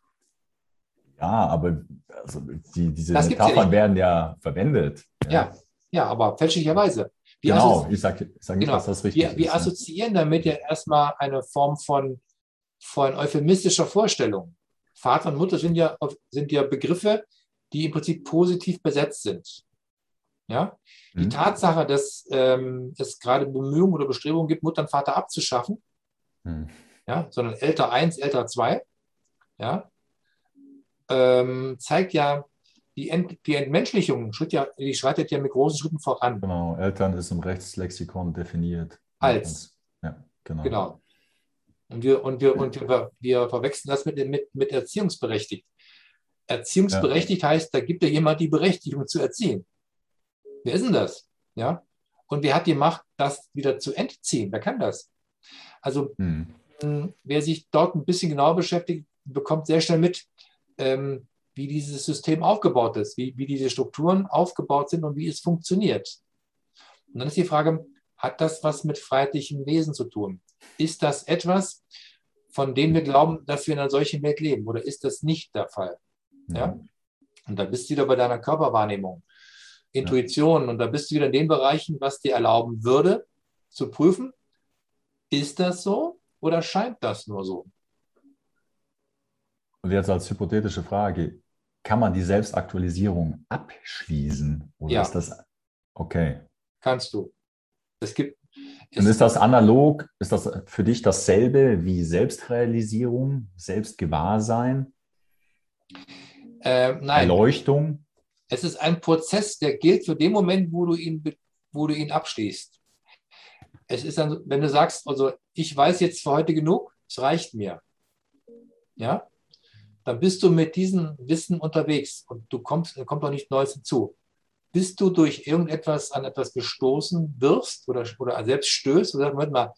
Ja, aber also die, diese das Metaphern ja werden ja verwendet. Ja, ja, ja aber fälschlicherweise. Wir genau, ich sage sag nicht, genau. dass das richtig wir, ist. Wir assoziieren damit ja erstmal eine Form von, von euphemistischer Vorstellung. Vater und Mutter sind ja, sind ja Begriffe, die im Prinzip positiv besetzt sind. Ja? Die mhm. Tatsache, dass ähm, es gerade Bemühungen oder Bestrebungen gibt, Mutter und Vater abzuschaffen, mhm. ja, sondern älter 1, älter 2, ja, ähm, zeigt ja, die, Ent, die Entmenschlichung schritt ja, die schreitet ja mit großen Schritten voran. Genau, Eltern ist im Rechtslexikon definiert. Als. Ja, genau. genau. Und wir, und wir, und wir, wir verwechseln das mit, mit, mit erziehungsberechtigt. Erziehungsberechtigt ja. heißt, da gibt ja jemand die Berechtigung zu erziehen. Wer ist denn das? Ja? Und wer hat die Macht, das wieder zu entziehen? Wer kann das? Also, hm. wer sich dort ein bisschen genauer beschäftigt, bekommt sehr schnell mit, ähm, wie dieses System aufgebaut ist, wie, wie diese Strukturen aufgebaut sind und wie es funktioniert. Und dann ist die Frage, hat das was mit freiheitlichem Wesen zu tun? Ist das etwas, von dem wir glauben, dass wir in einer solchen Welt leben? Oder ist das nicht der Fall? Ja. ja? Und da bist du wieder bei deiner Körperwahrnehmung, Intuition. Ja. Und da bist du wieder in den Bereichen, was dir erlauben würde, zu prüfen, ist das so oder scheint das nur so? Und jetzt als hypothetische Frage, kann man die Selbstaktualisierung abschließen? Oder ja. ist das okay? Kannst du. Es gibt. Und ist das analog, ist das für dich dasselbe wie Selbstrealisierung, Selbstgewahrsein? Äh, nein. Erleuchtung? Es ist ein Prozess, der gilt für den Moment, wo du ihn, wo du ihn abschließt. Es ist dann, wenn du sagst, also ich weiß jetzt für heute genug, es reicht mir. Ja, dann bist du mit diesem Wissen unterwegs und du kommst, kommt doch nicht Neues hinzu. Bis du durch irgendetwas an etwas gestoßen wirst oder, oder selbst stößt und sagst, Moment mal,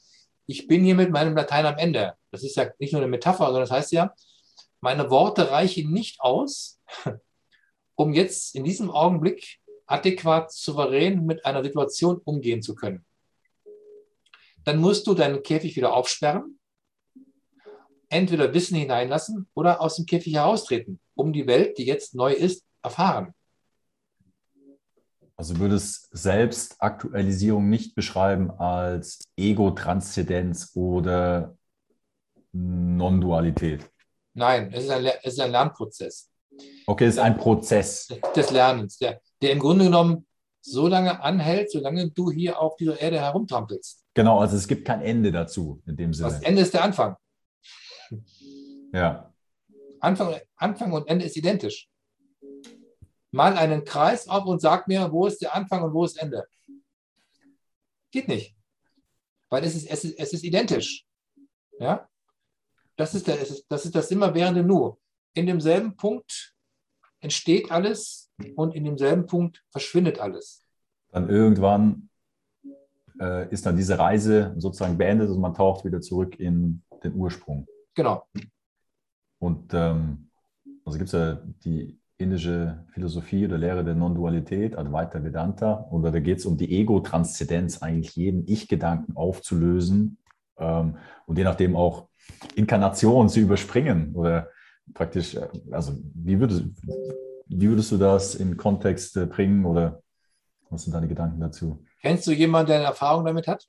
ich bin hier mit meinem Latein am Ende. Das ist ja nicht nur eine Metapher, sondern das heißt ja, meine Worte reichen nicht aus, um jetzt in diesem Augenblick adäquat, souverän mit einer Situation umgehen zu können. Dann musst du deinen Käfig wieder aufsperren entweder Wissen hineinlassen oder aus dem Käfig heraustreten, um die Welt, die jetzt neu ist, erfahren. Also würdest Selbstaktualisierung nicht beschreiben als Ego-Transzendenz oder Non-Dualität? Nein, es ist, ein, es ist ein Lernprozess. Okay, es ist ein Prozess. Des Lernens, der, der im Grunde genommen so lange anhält, solange du hier auf dieser Erde herumtrampelst. Genau, also es gibt kein Ende dazu in dem Sinne. Das Ende ist der Anfang. Ja. Anfang, Anfang und Ende ist identisch. Mal einen Kreis auf und sag mir, wo ist der Anfang und wo ist Ende. Geht nicht. Weil es ist, es ist, es ist identisch. Ja? Das ist, der, das ist das immerwährende Nu. In demselben Punkt entsteht alles und in demselben Punkt verschwindet alles. Dann irgendwann äh, ist dann diese Reise sozusagen beendet und man taucht wieder zurück in den Ursprung. Genau. Und ähm, also gibt es ja die indische Philosophie oder Lehre der Non-Dualität, Advaita Vedanta, oder da geht es um die Ego-Transzendenz, eigentlich jeden Ich-Gedanken aufzulösen ähm, und je nachdem auch Inkarnationen zu überspringen oder praktisch, äh, also wie würdest, wie würdest du das in Kontext äh, bringen oder was sind deine Gedanken dazu? Kennst du jemanden, der eine Erfahrung damit hat?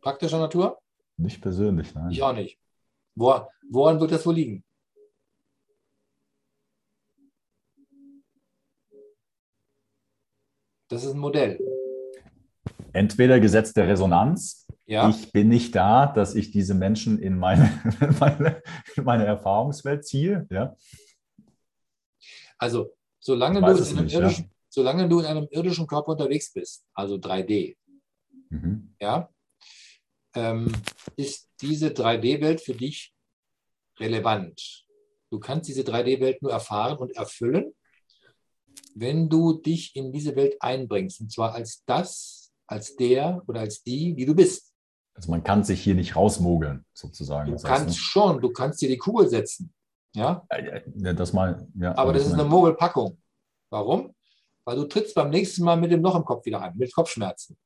Praktischer Natur? Nicht persönlich, nein. Ich auch nicht. Wo, woran wird das wohl liegen? Das ist ein Modell. Entweder Gesetz der Resonanz ja. ich bin nicht da, dass ich diese Menschen in meine, meine, in meine Erfahrungswelt ziehe. Ja? Also, solange du, in einem nicht, irdischen, ja. solange du in einem irdischen Körper unterwegs bist, also 3D, mhm. ja, ähm, ist diese 3D-Welt für dich relevant. Du kannst diese 3D-Welt nur erfahren und erfüllen, wenn du dich in diese Welt einbringst. Und zwar als das, als der oder als die, die du bist. Also man kann sich hier nicht rausmogeln, sozusagen. Du kannst heißt, schon, du kannst dir die Kugel setzen. Ja? ja das mal, ja, Aber das ist eine Mogelpackung. Warum? Weil du trittst beim nächsten Mal mit dem Loch im Kopf wieder an, mit Kopfschmerzen.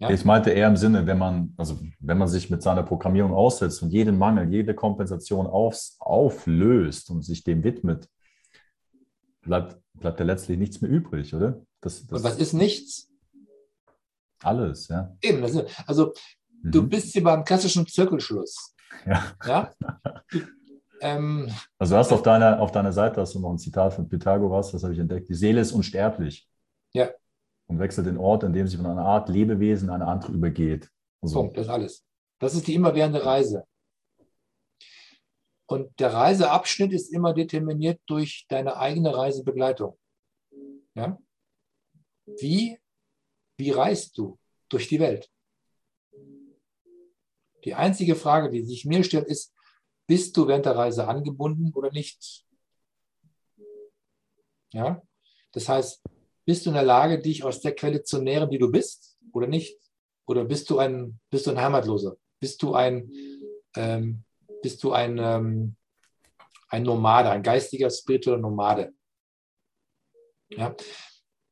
Ja? Ich meinte eher im Sinne, wenn man, also wenn man sich mit seiner Programmierung aussetzt und jeden Mangel, jede Kompensation aufs, auflöst und sich dem widmet, bleibt, bleibt ja letztlich nichts mehr übrig, oder? Das, das was ist nichts? Alles, ja. Eben, ist, also mhm. du bist hier beim klassischen Zirkelschluss. Ja. ja? ähm, also du hast auf deiner, auf deiner Seite hast du noch ein Zitat von Pythagoras, das habe ich entdeckt. Die Seele ist unsterblich. Ja und wechselt den Ort, in dem sie von einer Art Lebewesen in eine andere übergeht. So. Punkt, das ist alles. Das ist die immerwährende Reise. Und der Reiseabschnitt ist immer determiniert durch deine eigene Reisebegleitung. Ja? Wie, wie reist du durch die Welt? Die einzige Frage, die sich mir stellt, ist, bist du während der Reise angebunden oder nicht? Ja? Das heißt, bist du in der Lage, dich aus der Quelle zu nähren, die du bist, oder nicht? Oder bist du ein, bist du ein Heimatloser? Bist du ein, ähm, bist du ein, ähm, ein Nomade, ein geistiger, spiritueller Nomade? Ja?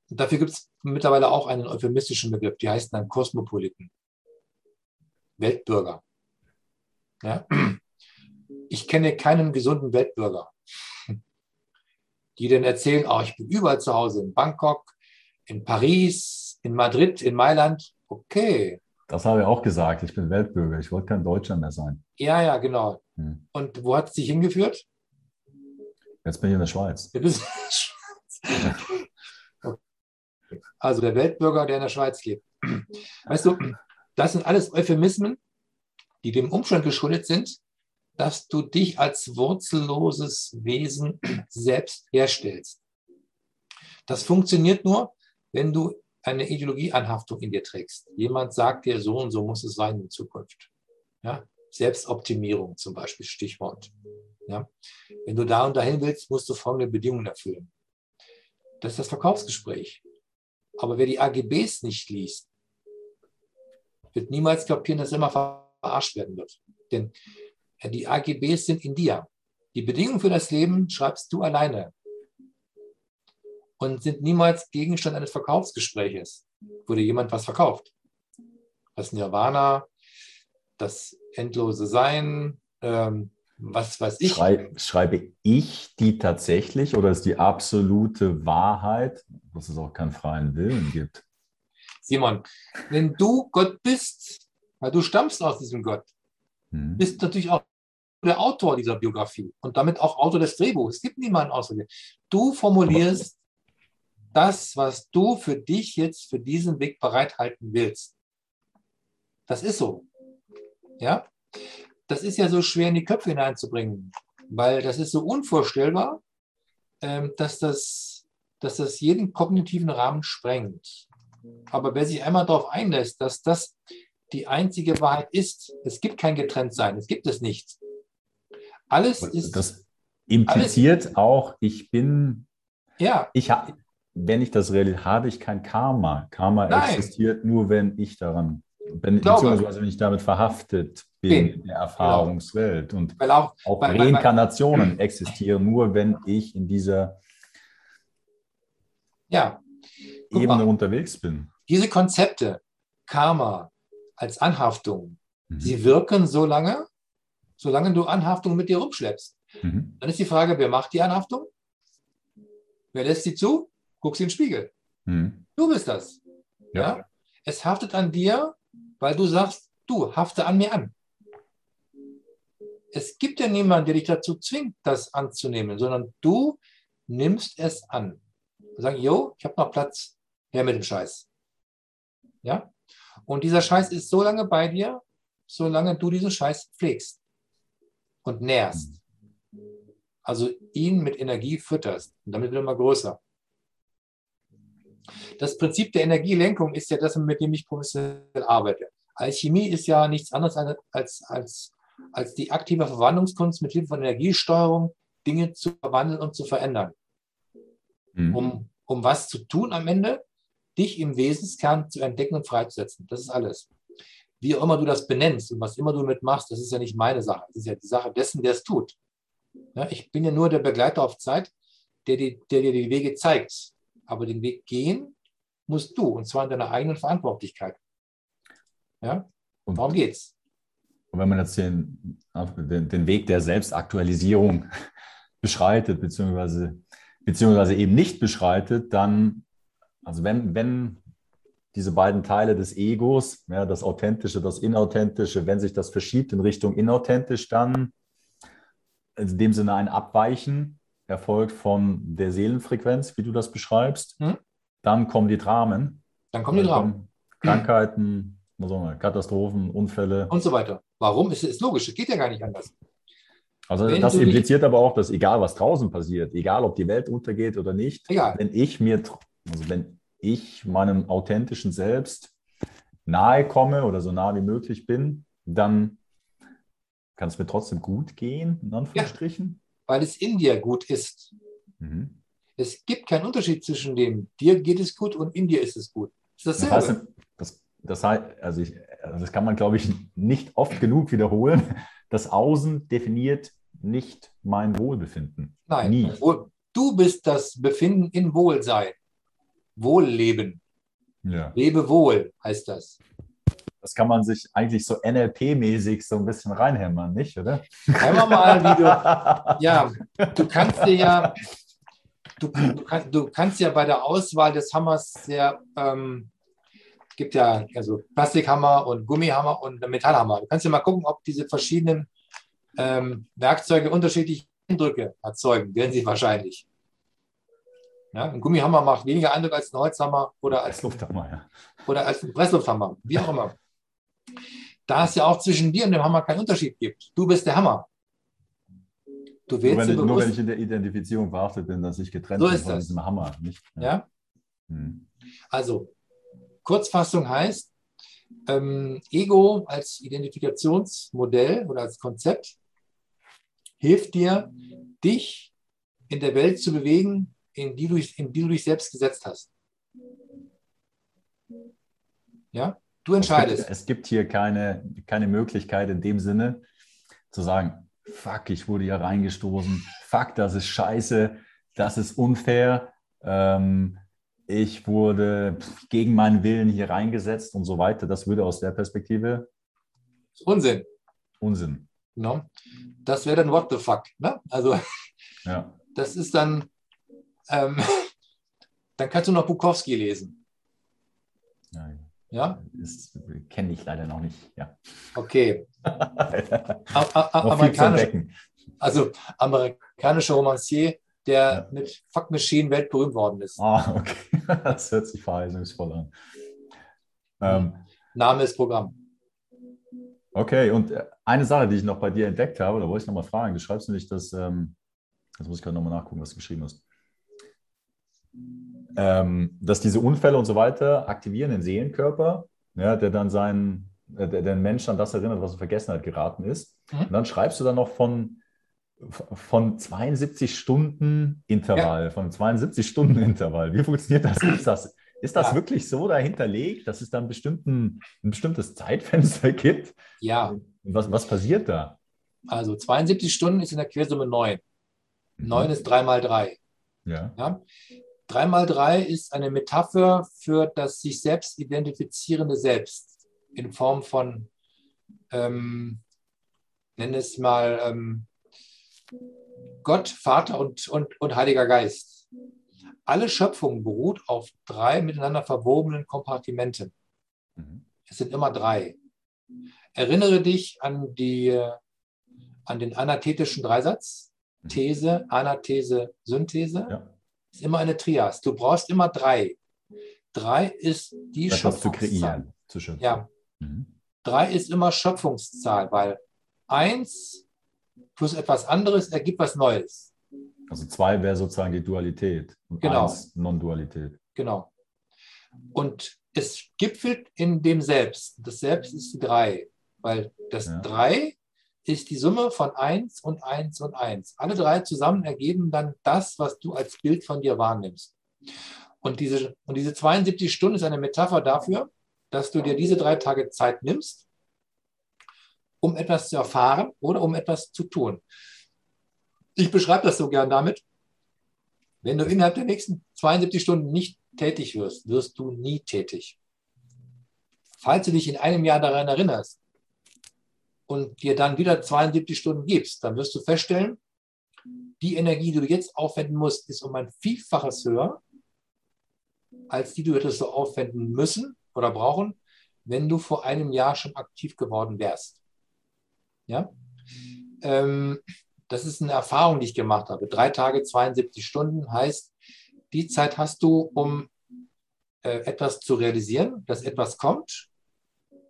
Dafür gibt es mittlerweile auch einen euphemistischen Begriff, die heißen dann Kosmopoliten, Weltbürger. Ja? Ich kenne keinen gesunden Weltbürger die dann erzählen, oh, ich bin überall zu Hause, in Bangkok, in Paris, in Madrid, in Mailand. Okay. Das habe ich auch gesagt, ich bin Weltbürger, ich wollte kein Deutscher mehr sein. Ja, ja, genau. Hm. Und wo hat es dich hingeführt? Jetzt bin ich in der Schweiz. Jetzt bist in der Schweiz. okay. Also der Weltbürger, der in der Schweiz lebt. Weißt du, das sind alles Euphemismen, die dem Umstand geschuldet sind, dass du dich als wurzelloses Wesen selbst herstellst. Das funktioniert nur, wenn du eine Ideologieanhaftung in dir trägst. Jemand sagt dir, so und so muss es sein in Zukunft. Ja? Selbstoptimierung zum Beispiel, Stichwort. Ja? Wenn du da und dahin willst, musst du folgende Bedingungen erfüllen. Das ist das Verkaufsgespräch. Aber wer die AGBs nicht liest, wird niemals kapieren, dass er immer verarscht werden wird. Denn die AGBs sind in dir. Die Bedingungen für das Leben schreibst du alleine und sind niemals Gegenstand eines Verkaufsgespräches, wo dir jemand was verkauft. Das Nirvana, das endlose Sein, ähm, was weiß ich. Schrei, schreibe ich die tatsächlich oder ist die absolute Wahrheit, dass es auch keinen freien Willen gibt? Simon, wenn du Gott bist, weil du stammst aus diesem Gott, hm. bist natürlich auch der Autor dieser Biografie und damit auch Autor des Drehbuchs. Es gibt niemanden außer dir. Du formulierst das, was du für dich jetzt für diesen Weg bereithalten willst. Das ist so. Ja? Das ist ja so schwer in die Köpfe hineinzubringen, weil das ist so unvorstellbar, ähm, dass, das, dass das jeden kognitiven Rahmen sprengt. Aber wer sich einmal darauf einlässt, dass das die einzige Wahrheit ist. Es gibt kein Getrenntsein, es gibt es nicht. Alles ist. Das impliziert alles, auch, ich bin. Ja. Ich habe, wenn ich das realisiere, habe ich kein Karma. Karma Nein. existiert nur, wenn ich daran, wenn, beziehungsweise wenn ich damit verhaftet bin bin. in der Erfahrungswelt. Und weil auch, auch weil, Reinkarnationen weil, existieren nur, wenn ich in dieser ja. Ebene mal, unterwegs bin. Diese Konzepte, Karma, als Anhaftung. Mhm. Sie wirken so lange, solange du Anhaftung mit dir rumschleppst. Mhm. Dann ist die Frage, wer macht die Anhaftung? Wer lässt sie zu? Guckst in den Spiegel. Mhm. Du bist das. Ja. ja. Es haftet an dir, weil du sagst, du hafte an mir an. Es gibt ja niemanden, der dich dazu zwingt, das anzunehmen, sondern du nimmst es an. Sagen, jo, ich habe noch Platz, her mit dem Scheiß. Ja? Und dieser Scheiß ist so lange bei dir, solange du diesen Scheiß pflegst und nährst. Also ihn mit Energie fütterst und damit wird er immer größer. Das Prinzip der Energielenkung ist ja das, mit dem ich professionell arbeite. Alchemie ist ja nichts anderes als, als, als die aktive Verwandlungskunst mit Hilfe von Energiesteuerung, Dinge zu verwandeln und zu verändern. Mhm. Um, um was zu tun am Ende? Dich im Wesenskern zu entdecken und freizusetzen. Das ist alles. Wie auch immer du das benennst und was immer du mitmachst, das ist ja nicht meine Sache. Das ist ja die Sache dessen, der es tut. Ja, ich bin ja nur der Begleiter auf Zeit, der, die, der dir die Wege zeigt. Aber den Weg gehen musst du, und zwar in deiner eigenen Verantwortlichkeit. Ja? Und darum geht's. Und wenn man jetzt den, den, Weg der Selbstaktualisierung beschreitet, beziehungsweise, beziehungsweise eben nicht beschreitet, dann, also wenn, wenn diese beiden Teile des Egos, ja, das Authentische, das Inauthentische, wenn sich das verschiebt in Richtung inauthentisch, dann in dem Sinne ein Abweichen erfolgt von der Seelenfrequenz, wie du das beschreibst. Hm? Dann kommen die Dramen. Dann kommen die Dramen. Krankheiten, Katastrophen, Unfälle. Und so weiter. Warum? Es ist logisch, es geht ja gar nicht anders. Also wenn das impliziert aber auch, dass egal was draußen passiert, egal ob die Welt untergeht oder nicht, egal. wenn ich mir, also wenn ich meinem authentischen Selbst nahe komme oder so nah wie möglich bin, dann kann es mir trotzdem gut gehen, in Anführungsstrichen. Ja, weil es in dir gut ist. Mhm. Es gibt keinen Unterschied zwischen dem, dir geht es gut und in dir ist es gut. Das, das heißt, das, das heißt, also, ich, also das kann man, glaube ich, nicht oft genug wiederholen. Das Außen definiert nicht mein Wohlbefinden. Nein, Nie. du bist das Befinden in Wohlsein. Wohlleben. Ja. Lebe wohl heißt das. Das kann man sich eigentlich so NLP-mäßig so ein bisschen reinhämmern, nicht, oder? Hämmer mal, wie du. Ja, du kannst dir ja, du, du, kann, du kannst ja bei der Auswahl des Hammers sehr, ähm, gibt ja also Plastikhammer und Gummihammer und Metallhammer. Du kannst ja mal gucken, ob diese verschiedenen ähm, Werkzeuge unterschiedliche Eindrücke erzeugen, werden sie wahrscheinlich. Ja, ein Gummihammer macht weniger Eindruck als ein Holzhammer oder als, Presslufthammer, ja. oder als ein Presslufthammer, wie auch immer. Da es ja auch zwischen dir und dem Hammer keinen Unterschied gibt. Du bist der Hammer. Du nur, wenn ich, nur wenn ich in der Identifizierung verhaftet bin, dass ich getrennt so bin von das. diesem Hammer. Nicht? Ja. ja? Hm. Also, Kurzfassung heißt, ähm, Ego als Identifikationsmodell oder als Konzept hilft dir, dich in der Welt zu bewegen, in die du, in die du dich selbst gesetzt hast. Ja, du entscheidest. Es gibt, es gibt hier keine, keine Möglichkeit in dem Sinne zu sagen, fuck, ich wurde hier reingestoßen, fuck, das ist scheiße, das ist unfair, ähm, ich wurde gegen meinen Willen hier reingesetzt und so weiter. Das würde aus der Perspektive Unsinn. Unsinn. No? Das wäre dann what the fuck. Ne? Also ja. das ist dann ähm, dann kannst du noch Bukowski lesen. Ja? ja? Das kenne ich leider noch nicht. Ja. Okay. amerikanische, also amerikanischer Romancier, der ja. mit Fuck Machine weltberühmt worden ist. Ah, okay. Das hört sich verheißungsvoll an. Ähm, Name ist Programm. Okay, und äh, eine Sache, die ich noch bei dir entdeckt habe, da wollte ich noch mal fragen. Du schreibst nämlich, dass, ähm, jetzt muss ich gerade noch mal nachgucken, was du geschrieben hast ähm, dass diese Unfälle und so weiter aktivieren den Seelenkörper, ja, der dann seinen, äh, der, den Mensch an das erinnert, was in Vergessenheit geraten ist. Mhm. Und dann schreibst du dann noch von, von 72 Stunden Intervall, ja. von 72 Stunden Intervall. Wie funktioniert das? Ist das, ist das ja. wirklich so dahinterlegt, dass es dann bestimmten, ein bestimmtes Zeitfenster gibt? Ja. Was, was passiert da? Also 72 Stunden ist in der Quersumme 9. 9 mhm. ist 3 mal 3. Ja. ja. 3 mal 3 ist eine Metapher für das sich selbst identifizierende Selbst in Form von, ähm, nenne es mal, ähm, Gott, Vater und, und, und Heiliger Geist. Alle Schöpfung beruht auf drei miteinander verwobenen Kompartimenten. Mhm. Es sind immer drei. Erinnere dich an, die, an den anathetischen Dreisatz. Mhm. These, Anathese, Synthese. Ja ist immer eine Trias. Du brauchst immer drei. Drei ist die Schöpfungszahl. zu schöpfen. Ja. Mhm. Drei ist immer Schöpfungszahl, weil eins plus etwas anderes ergibt was Neues. Also zwei wäre sozusagen die Dualität und genau. eins Non-Dualität. Genau. Und es gipfelt in dem Selbst. Das Selbst ist die drei, weil das ja. drei ist die Summe von eins und eins und eins. Alle drei zusammen ergeben dann das, was du als Bild von dir wahrnimmst. Und diese, und diese 72 Stunden ist eine Metapher dafür, dass du dir diese drei Tage Zeit nimmst, um etwas zu erfahren oder um etwas zu tun. Ich beschreibe das so gern damit, wenn du innerhalb der nächsten 72 Stunden nicht tätig wirst, wirst du nie tätig. Falls du dich in einem Jahr daran erinnerst und dir dann wieder 72 Stunden gibst, dann wirst du feststellen, die Energie, die du jetzt aufwenden musst, ist um ein Vielfaches höher, als die du hättest so aufwenden müssen oder brauchen, wenn du vor einem Jahr schon aktiv geworden wärst. Ja? Ähm, das ist eine Erfahrung, die ich gemacht habe. Drei Tage, 72 Stunden heißt, die Zeit hast du, um äh, etwas zu realisieren, dass etwas kommt.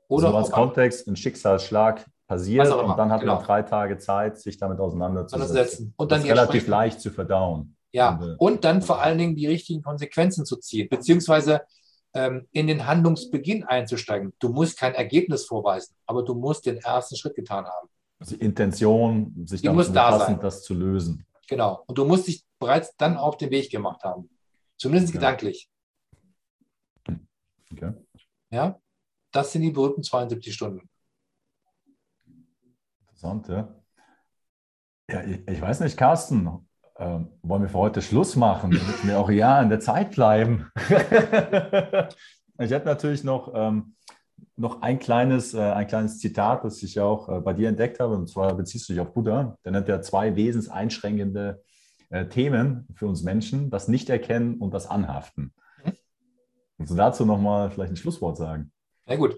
Oder also als Kontext ein Schicksalsschlag passiert und dann hat genau. man drei Tage Zeit, sich damit auseinanderzusetzen. Und dann das relativ leicht zu verdauen. Ja, und, äh, und dann vor allen Dingen die richtigen Konsequenzen zu ziehen, beziehungsweise ähm, in den Handlungsbeginn einzusteigen. Du musst kein Ergebnis vorweisen, aber du musst den ersten Schritt getan haben. Also die Intention, sich damit zu befassen, da das zu lösen. Genau. Und du musst dich bereits dann auf den Weg gemacht haben. Zumindest okay. gedanklich. Okay. Ja, das sind die berühmten 72 Stunden. Interessant, ja. Ja, ich, ich weiß nicht, Carsten, äh, wollen wir für heute Schluss machen, damit wir auch ja in der Zeit bleiben? ich hätte natürlich noch, ähm, noch ein, kleines, äh, ein kleines Zitat, das ich auch äh, bei dir entdeckt habe, und zwar beziehst du dich auf Buddha. Der nennt ja zwei wesenseinschränkende äh, Themen für uns Menschen, das Nicht-Erkennen und das Anhaften. Kannst du dazu nochmal vielleicht ein Schlusswort sagen? Na gut.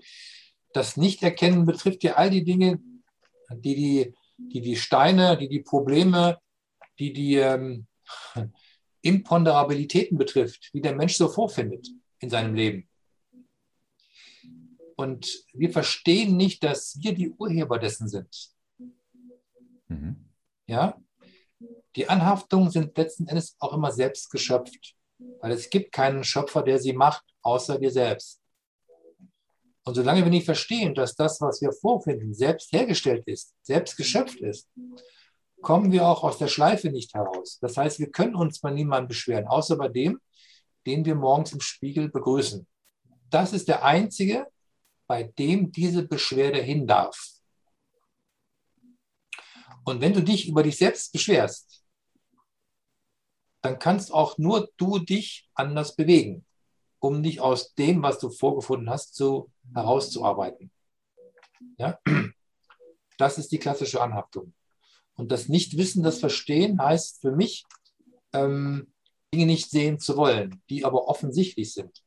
Das Nicht-Erkennen betrifft ja all die Dinge, die die, die, die Steine, die die Probleme, die die ähm, Imponderabilitäten betrifft, die der Mensch so vorfindet in seinem Leben. Und wir verstehen nicht, dass wir die Urheber dessen sind. Mhm. Ja? Die Anhaftungen sind letzten Endes auch immer selbst geschöpft, weil es gibt keinen Schöpfer, der sie macht, außer wir selbst. Und solange wir nicht verstehen, dass das, was wir vorfinden, selbst hergestellt ist, selbst geschöpft ist, kommen wir auch aus der Schleife nicht heraus. Das heißt, wir können uns bei niemandem beschweren, außer bei dem, den wir morgens im Spiegel begrüßen. Das ist der einzige, bei dem diese Beschwerde hin darf. Und wenn du dich über dich selbst beschwerst, dann kannst auch nur du dich anders bewegen, um dich aus dem, was du vorgefunden hast, zu, herauszuarbeiten. Ja? Das ist die klassische Anhaftung. Und das Nichtwissen, das Verstehen heißt für mich, ähm, Dinge nicht sehen zu wollen, die aber offensichtlich sind.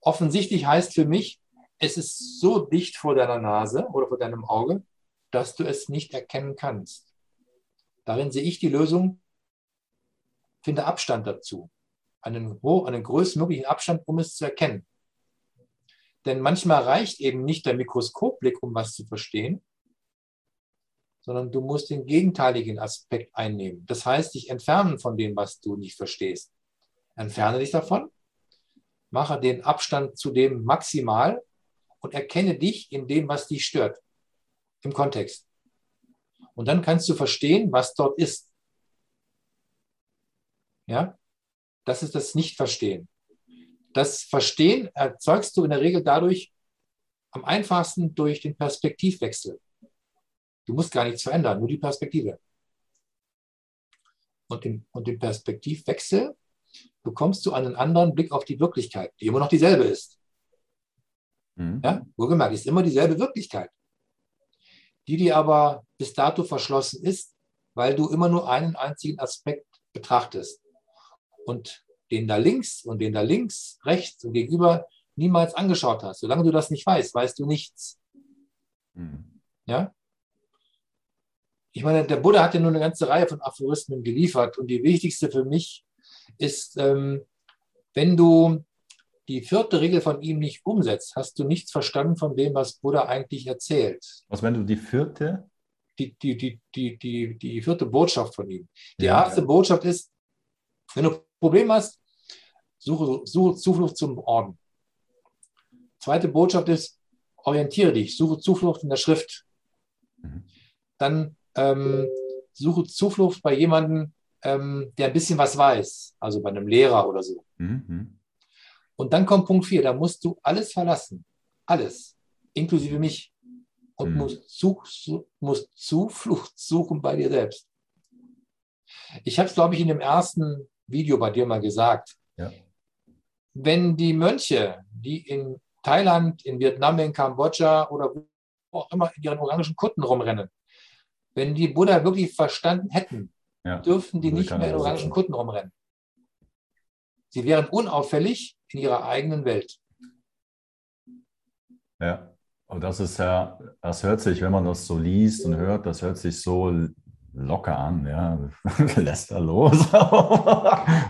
Offensichtlich heißt für mich, es ist so dicht vor deiner Nase oder vor deinem Auge, dass du es nicht erkennen kannst. Darin sehe ich die Lösung, finde Abstand dazu. Einen, einen größtmöglichen Abstand, um es zu erkennen. Denn manchmal reicht eben nicht der Mikroskopblick, um was zu verstehen, sondern du musst den gegenteiligen Aspekt einnehmen. Das heißt, dich entfernen von dem, was du nicht verstehst. Entferne dich davon, mache den Abstand zu dem maximal und erkenne dich in dem, was dich stört, im Kontext. Und dann kannst du verstehen, was dort ist. Ja, das ist das Nicht-Verstehen. Das Verstehen erzeugst du in der Regel dadurch am einfachsten durch den Perspektivwechsel. Du musst gar nichts verändern, nur die Perspektive. Und den, und den Perspektivwechsel bekommst du einen anderen Blick auf die Wirklichkeit, die immer noch dieselbe ist. Mhm. Ja, wohlgemerkt, ist immer dieselbe Wirklichkeit, die dir aber bis dato verschlossen ist, weil du immer nur einen einzigen Aspekt betrachtest und den da links und den da links, rechts und gegenüber niemals angeschaut hast. Solange du das nicht weißt, weißt du nichts. Mhm. Ja? ich meine, der Buddha hat ja nur eine ganze Reihe von Aphorismen geliefert und die wichtigste für mich ist, ähm, wenn du die vierte Regel von ihm nicht umsetzt, hast du nichts verstanden von dem, was Buddha eigentlich erzählt. Was, wenn du die vierte? Die, die, die, die, die, die vierte Botschaft von ihm. Die Ja. erste Botschaft ist, wenn du Problem hast, suche, suche Zuflucht zum Orden. Zweite Botschaft ist, orientiere dich, suche Zuflucht in der Schrift. Mhm. Dann ähm, suche Zuflucht bei jemandem, ähm, der ein bisschen was weiß, also bei einem Lehrer oder so. Mhm. mhm. Und dann kommt Punkt 4, da musst du alles verlassen. Alles. Inklusive mich. Und Hm. musst, zu, su- musst Zuflucht suchen bei dir selbst. Ich habe es, glaube ich, in dem ersten Video bei dir mal gesagt. Ja. Wenn die Mönche, die in Thailand, in Vietnam, in Kambodscha oder wo auch immer in ihren orangen Kutten rumrennen, wenn die Buddha wirklich verstanden hätten, Ja. dürften die nicht mehr in orangen. Kutten rumrennen. Sie wären unauffällig in ihrer eigenen Welt. Ja, und das ist ja, das hört sich, wenn man das so liest und hört, das hört sich so locker an, ja, lässt er los.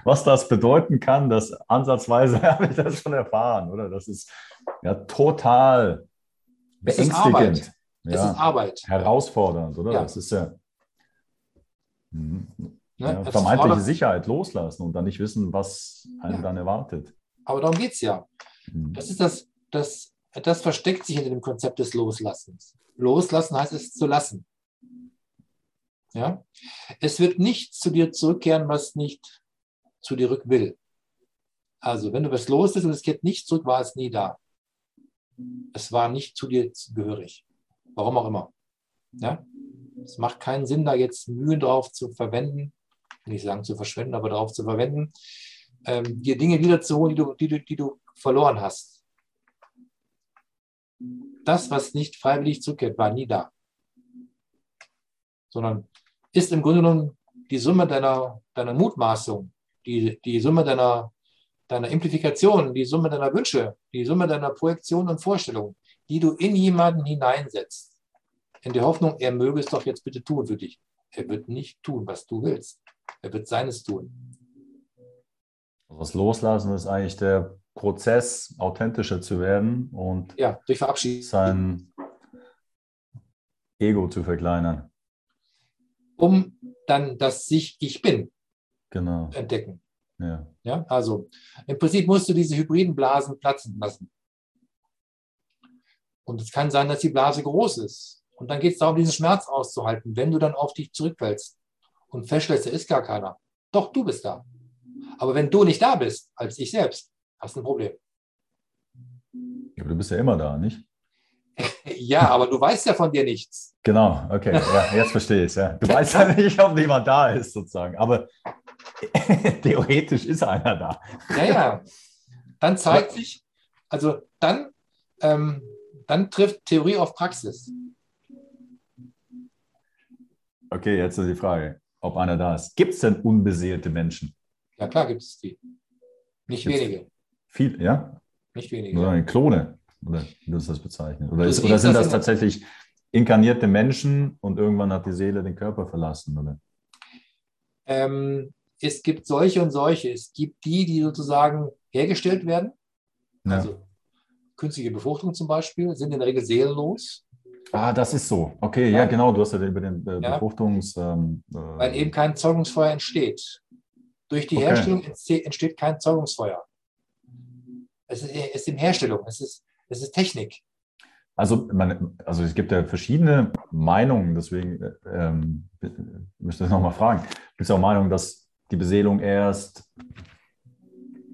Was das bedeuten kann, das ansatzweise habe ich das schon erfahren, oder? Das ist ja total Es ist Arbeit. beängstigend, Es ist ja, Arbeit. herausfordernd, oder? Ja. Das ist ja, Mhm. Ne? ja vermeintliche Sicherheit loslassen und dann nicht wissen, was einen Ja. dann erwartet. Aber darum geht es ja. Mhm. Das ist das, das, das versteckt sich hinter dem Konzept des Loslassens. Loslassen heißt es zu lassen. Ja? Es wird nichts zu dir zurückkehren, was nicht zu dir rück will. Also, wenn du was loslässt und es kehrt nicht zurück, war es nie da. Es war nicht zu dir gehörig. Warum auch immer. Ja? Es macht keinen Sinn, da jetzt Mühen drauf zu verwenden, nicht sagen zu verschwenden, aber darauf zu verwenden, ähm, dir Dinge wiederzuholen, die du, die, du, die du verloren hast. Das, was nicht freiwillig zurückkehrt, war nie da. Sondern ist im Grunde genommen die Summe deiner, deiner Mutmaßung, die, die Summe deiner, deiner Implifikation, die Summe deiner Wünsche, die Summe deiner Projektion und Vorstellungen, die du in jemanden hineinsetzt. In der Hoffnung, er möge es doch jetzt bitte tun für dich. Er wird nicht tun, was du willst. Er wird seines tun. Also Das Loslassen ist eigentlich der Prozess, authentischer zu werden und Ja, durch sein Ego zu verkleinern. Um dann das sich Ich bin Genau. zu entdecken. Ja. Ja, also im Prinzip musst du diese hybriden Blasen platzen lassen. Und es kann sein, dass die Blase groß ist. Und dann geht es darum, diesen Schmerz auszuhalten, wenn du dann auf dich zurückfällst und feststellst, da ist gar keiner. Doch, du bist da. Aber wenn du nicht da bist, als ich selbst, hast du ein Problem. Aber du bist ja immer da, nicht? Ja, aber du weißt ja von dir nichts. Genau, okay, ja, jetzt verstehe ich es. Ja. Du weißt ja nicht, ob jemand da ist, sozusagen. Aber theoretisch ist einer da. Ja, ja. Dann zeigt sich, also dann, ähm, dann trifft Theorie auf Praxis. Okay, jetzt ist die Frage, ob einer da ist. Gibt es denn unbeseelte Menschen? Ja, klar gibt es die. Nicht Gibt's. wenige. Viel, ja? Nicht wenige. Oder Klone? Oder wie du das bezeichnen? Oder, ist, oder sind das das tatsächlich inkarnierte Menschen und irgendwann hat die Seele den Körper verlassen? Oder? Ähm, es gibt solche und solche. Es gibt die, die sozusagen hergestellt werden. Ja. Also künstliche Befruchtung zum Beispiel, sind in der Regel seelenlos, Ah, das ist so. Okay, ja, Ja. genau. Du hast ja über den äh. Befruchtungs. Ähm, äh, weil eben kein Zeugungsfeuer entsteht. Durch die Okay. Herstellung entste- entsteht kein Zeugungsfeuer. Es ist, es ist in Herstellung, es ist, es ist Technik. Also, man, also es gibt ja verschiedene Meinungen, deswegen äh, ähm, müsste ich nochmal fragen. Gibt es auch Meinungen, dass die Beseelung erst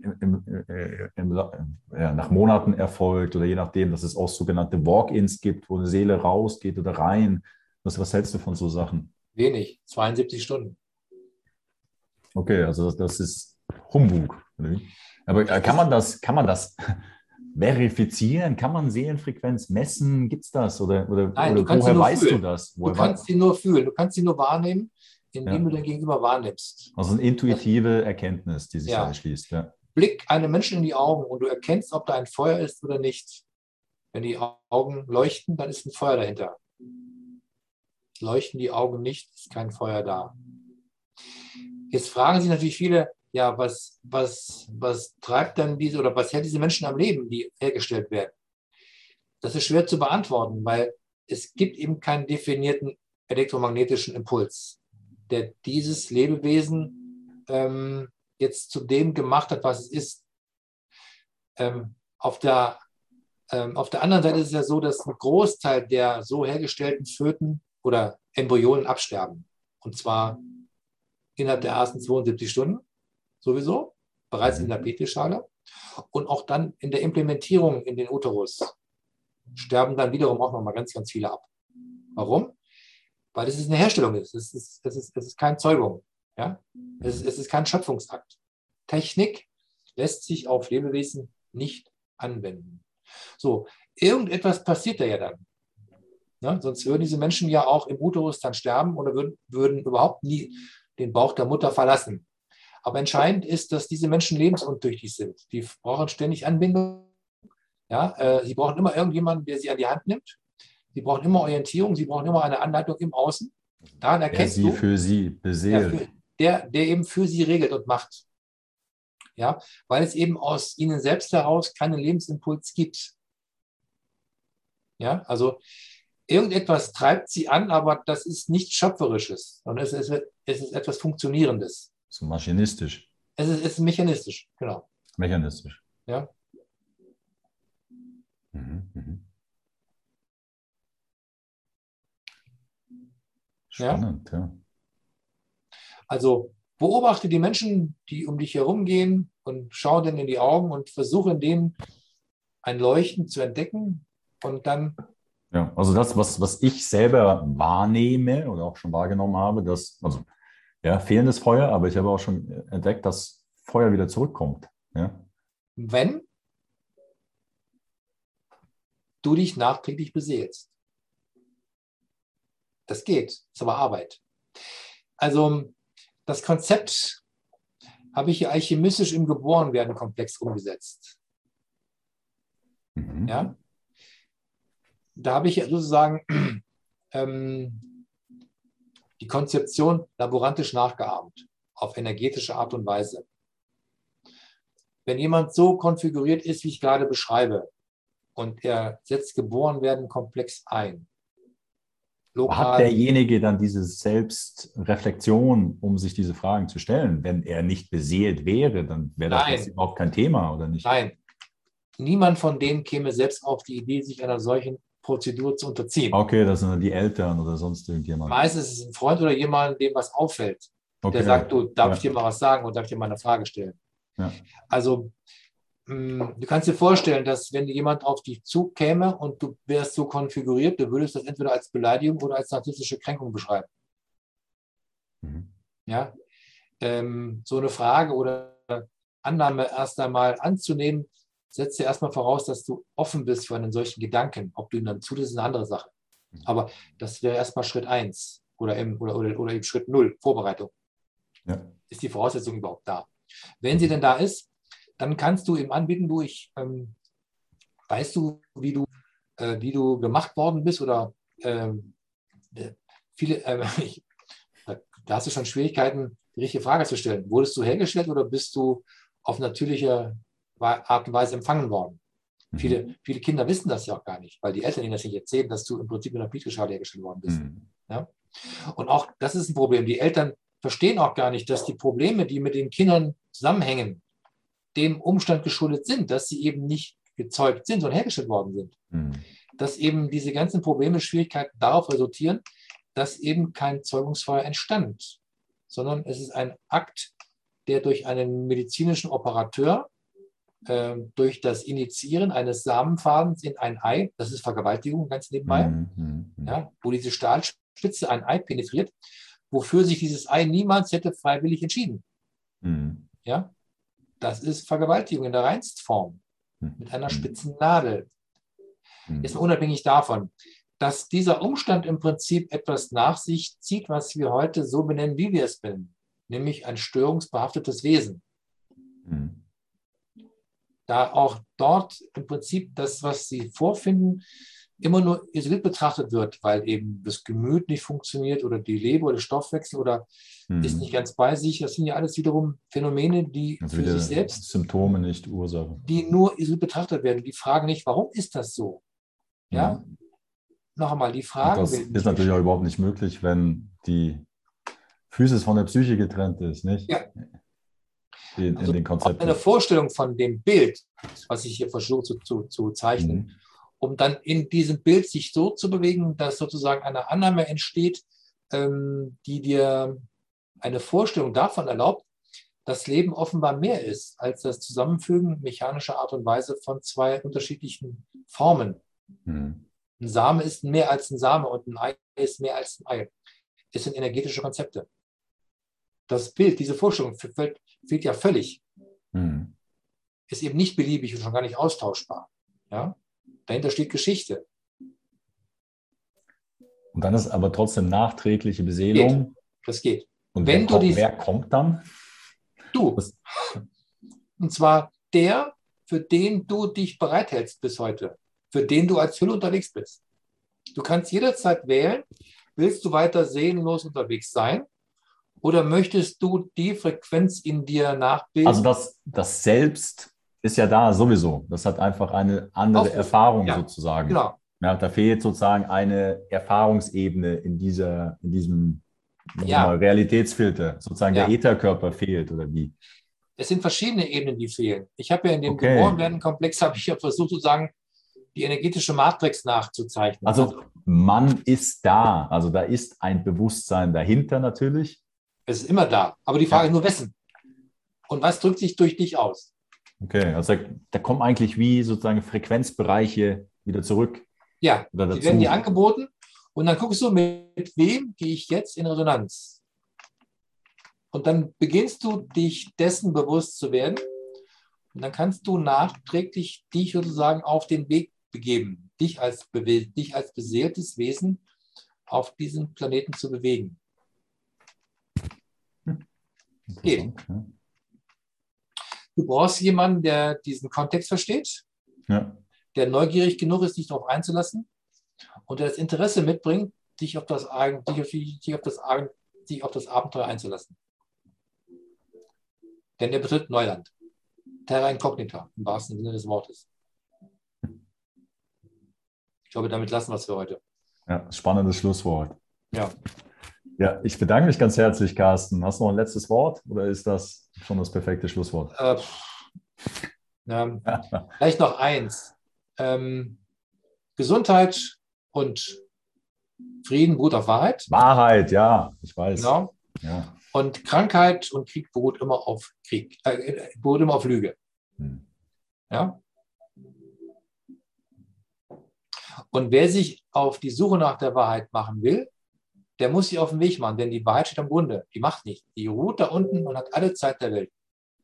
im, im, äh, im, ja, nach Monaten erfolgt oder je nachdem, dass es auch sogenannte Walk-ins gibt, wo eine Seele rausgeht oder rein. Was, was hältst du von so Sachen? Wenig, 72 Stunden. Okay, also das, das ist Humbug. Aber äh, kann man das, kann man das verifizieren? Kann man Seelenfrequenz messen? Gibt es das? Oder, oder, Nein, oder du kannst woher sie nur weißt du fühlen. das? Du Woher kannst sie nur fühlen, du kannst sie nur wahrnehmen, indem Ja. du dein Gegenüber wahrnimmst. also eine intuitive Erkenntnis, die sich Ja. erschließt. Ja. Blick einem Menschen in die Augen und du erkennst, ob da ein Feuer ist oder nicht. Wenn die Augen leuchten, dann ist ein Feuer dahinter. Leuchten die Augen nicht, ist kein Feuer da. Jetzt fragen sich natürlich viele, ja, was, was, was treibt dann diese oder was hält diese Menschen am Leben, die hergestellt werden? Das ist schwer zu beantworten, weil es gibt eben keinen definierten elektromagnetischen Impuls, der dieses Lebewesen ähm, jetzt zu dem gemacht hat, was es ist. Ähm, auf, der, ähm, auf der anderen Seite ist es ja so, dass ein Großteil der so hergestellten Föten oder Embryonen absterben. Und zwar innerhalb der ersten 72 Stunden sowieso, bereits in der mhm. Petrischale. Und auch dann in der Implementierung in den Uterus sterben dann wiederum auch nochmal ganz, ganz viele ab. Warum? Weil es eine Herstellung ist. Es ist, es ist, es ist keine Zeugung. Ja? Es, ist, es ist kein Schöpfungsakt. Technik lässt sich auf Lebewesen nicht anwenden. So, irgendetwas passiert da ja dann. Ne? Sonst würden diese Menschen ja auch im Uterus dann sterben oder würden, würden überhaupt nie den Bauch der Mutter verlassen. Aber entscheidend ist, dass diese Menschen lebensuntüchtig sind. Die brauchen ständig Anbindung. Ja, äh, sie brauchen immer irgendjemanden, der sie an die Hand nimmt. Sie brauchen immer Orientierung. Sie brauchen immer eine Anleitung im Außen. Daran erkennst der sie du, für sie beseelt. Der, der eben für sie regelt und macht. Ja, weil es eben aus ihnen selbst heraus keinen Lebensimpuls gibt. Ja, also irgendetwas treibt sie an, aber das ist nichts Schöpferisches, sondern es ist, es ist etwas Funktionierendes. So maschinistisch. Es ist, ist mechanistisch, genau. Mechanistisch. Ja. Mhm, mhm. Spannend, ja. ja. Also beobachte die Menschen, die um dich herum gehen und schau denen in die Augen und versuche in denen ein Leuchten zu entdecken und dann ja, also das, was, was ich selber wahrnehme oder auch schon wahrgenommen habe, dass, also ja, fehlendes Feuer, aber ich habe auch schon entdeckt, dass Feuer wieder zurückkommt. Ja. Wenn du dich nachträglich beseelst. Das geht, ist aber Arbeit. Also das Konzept habe ich hier alchemistisch im Geborenwerden-Komplex umgesetzt. Mhm. Ja? da habe ich sozusagen ähm, die Konzeption laborantisch nachgeahmt, auf energetische Art und Weise. Wenn jemand so konfiguriert ist, wie ich gerade beschreibe, und er setzt geboren werden komplex ein, lokal, Hat derjenige dann diese Selbstreflexion, um sich diese Fragen zu stellen? Wenn er nicht beseelt wäre, dann wäre das überhaupt kein Thema, oder nicht? Nein. Niemand von denen käme selbst auf die Idee, sich einer solchen Prozedur zu unterziehen. Okay, das sind dann die Eltern oder sonst irgendjemand. Meistens ist es ein Freund oder jemand, dem was auffällt. Okay. Der sagt, du, darf ja. ich dir mal was sagen oder darf ich dir mal eine Frage stellen? Ja. Also, mh, mm, du kannst dir vorstellen, dass wenn jemand auf dich zukäme und du wärst so konfiguriert, du würdest das entweder als Beleidigung oder als narzisstische Kränkung beschreiben. Mhm. Ja, ähm, so eine Frage oder Annahme erst einmal anzunehmen, setzt ja erstmal voraus, dass du offen bist für einen solchen Gedanken. Ob du ihn dann tust, ist eine andere Sache. Mhm. Aber das wäre erstmal Schritt 1 oder, im, oder, oder, oder eben Schritt 0, Vorbereitung. Ja. Ist die Voraussetzung überhaupt da? Wenn sie denn da ist, dann kannst du ihm anbieten, du, ich, ähm, weißt du, wie du, äh, wie du gemacht worden bist oder ähm, äh, viele, äh, ich, da hast du schon Schwierigkeiten, die richtige Frage zu stellen. Wurdest du hergestellt oder bist du auf natürliche Art und Weise empfangen worden. Mhm. Viele, viele Kinder wissen das ja auch gar nicht, weil die Eltern ihnen das nicht erzählen, dass du im Prinzip in einer Petrischale hergestellt worden bist. Mhm. Ja? Und auch das ist ein Problem. Die Eltern verstehen auch gar nicht, dass die Probleme, die mit den Kindern zusammenhängen, dem Umstand geschuldet sind, dass sie eben nicht gezeugt sind und hergestellt worden sind. Mhm. Dass eben diese ganzen Probleme, Schwierigkeiten darauf resultieren, dass eben kein Zeugungsfeuer entstand, sondern es ist ein Akt, der durch einen medizinischen Operateur äh, durch das Initiieren eines Samenfadens in ein Ei, das ist Vergewaltigung ganz nebenbei, mhm, mhm, mhm. ja, wo diese Stahlspitze ein Ei penetriert, wofür sich dieses Ei niemals hätte freiwillig entschieden. Mhm. Ja, das ist Vergewaltigung in der Reinstform mhm. mit einer spitzen Nadel. Ist unabhängig davon, dass dieser Umstand im Prinzip etwas nach sich zieht, was wir heute so benennen, wie wir es benennen, nämlich ein störungsbehaftetes Wesen. Mhm da auch dort im Prinzip das, was Sie vorfinden, immer nur isoliert betrachtet wird, weil eben das Gemüt nicht funktioniert oder die Leber oder der Stoffwechsel oder Mhm. ist nicht ganz bei sich. Das sind ja alles wiederum Phänomene, die Also für sich selbst, Symptome, nicht Ursache. die nur isoliert betrachtet werden. Die fragen nicht, warum ist das so? Ja, Mhm. noch einmal, die Und Fragen das ist natürlich auch überhaupt nicht möglich, wenn die Physis von der Psyche getrennt ist, nicht? Ja. In, Also den Konzepten. eine Vorstellung von dem Bild, was ich hier versuche zu, zu, zu zeichnen, Mhm. um dann in diesem Bild sich so zu bewegen, dass sozusagen eine Annahme entsteht, ähm, die dir eine Vorstellung davon erlaubt, dass Leben offenbar mehr ist als das Zusammenfügen mechanischer Art und Weise von zwei unterschiedlichen Formen. Mhm. Ein Same ist mehr als ein Same und ein Ei ist mehr als ein Ei. Es sind energetische Konzepte. Das Bild, diese Vorstellung fehlt, fehlt ja völlig Mhm. ist eben nicht beliebig und schon gar nicht austauschbar. Ja? Dahinter steht Geschichte. Und dann ist aber trotzdem nachträgliche Beseelung. Das geht. Und Wenn wer, du kommt, die- wer kommt dann? Du. Das- Und zwar der, für den du dich bereithältst bis heute, für den du als Hülle unterwegs bist. Du kannst jederzeit wählen, willst du weiter seelenlos unterwegs sein oder möchtest du die Frequenz in dir nachbilden? Also das, das Selbst ist ja da sowieso. Das hat einfach eine andere Aufruf. Erfahrung Ja. sozusagen. genau. Ja, da fehlt sozusagen eine Erfahrungsebene in dieser, in diesem Ja. mal, Realitätsfilter. Sozusagen Ja. der Ätherkörper fehlt oder wie? Es sind verschiedene Ebenen, die fehlen. Ich habe ja in dem Okay. Geborenwerden-Komplex habe ich ja versucht, sozusagen die energetische Matrix nachzuzeichnen. Also man ist da. Also da ist ein Bewusstsein dahinter natürlich. Es ist immer da. Aber die Frage Ja. ist nur, wessen? Und was drückt sich durch dich aus? Okay, also da, da kommen eigentlich wie sozusagen Frequenzbereiche wieder zurück Ja, die werden dir angeboten und dann guckst du, mit wem gehe ich jetzt in Resonanz? Und dann beginnst du dich dessen bewusst zu werden und dann kannst du nachträglich dich sozusagen auf den Weg begeben, dich als, dich als beseeltes Wesen auf diesem Planeten zu bewegen. Interessant, ja. Du brauchst jemanden, der diesen Kontext versteht, Ja. der neugierig genug ist, dich darauf einzulassen und der das Interesse mitbringt, dich auf das, dich auf, die- dich auf, das, dich auf das Abenteuer einzulassen. Denn er betritt Neuland. Terra incognita, im wahrsten Sinne des Wortes. Ich glaube, damit lassen wir es für heute. ja, spannendes Schlusswort. Ja. Ja, ich bedanke mich ganz herzlich, Carsten. Hast du noch ein letztes Wort oder ist das schon das perfekte Schlusswort? Äh, ähm, vielleicht noch eins. Ähm, Gesundheit und Frieden beruht auf Wahrheit. Wahrheit, ja, ich weiß. Genau. Ja. Und Krankheit und Krieg beruht immer auf Krieg, äh, beruht immer auf Lüge. Hm. Ja? Und wer sich auf die Suche nach der Wahrheit machen will, der muss sich auf den Weg machen, denn die Wahrheit steht am Grunde. Die macht nicht. Die ruht da unten und hat alle Zeit der Welt.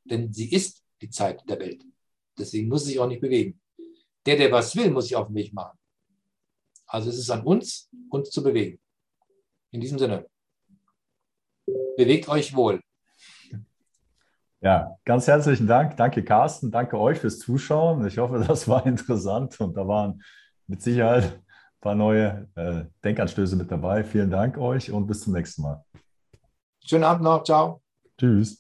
Denn sie ist die Zeit der Welt. Deswegen muss sie sich auch nicht bewegen. Der, der was will, muss sich auf den Weg machen. Also es ist an uns, uns zu bewegen. In diesem Sinne. Bewegt euch wohl. Ja, ganz herzlichen Dank. Danke, Carsten. Danke euch fürs Zuschauen. Ich hoffe, das war interessant und da waren mit Sicherheit paar neue äh, Denkanstöße mit dabei. Vielen Dank euch und bis zum nächsten Mal. Schönen Abend noch. Ciao. Tschüss.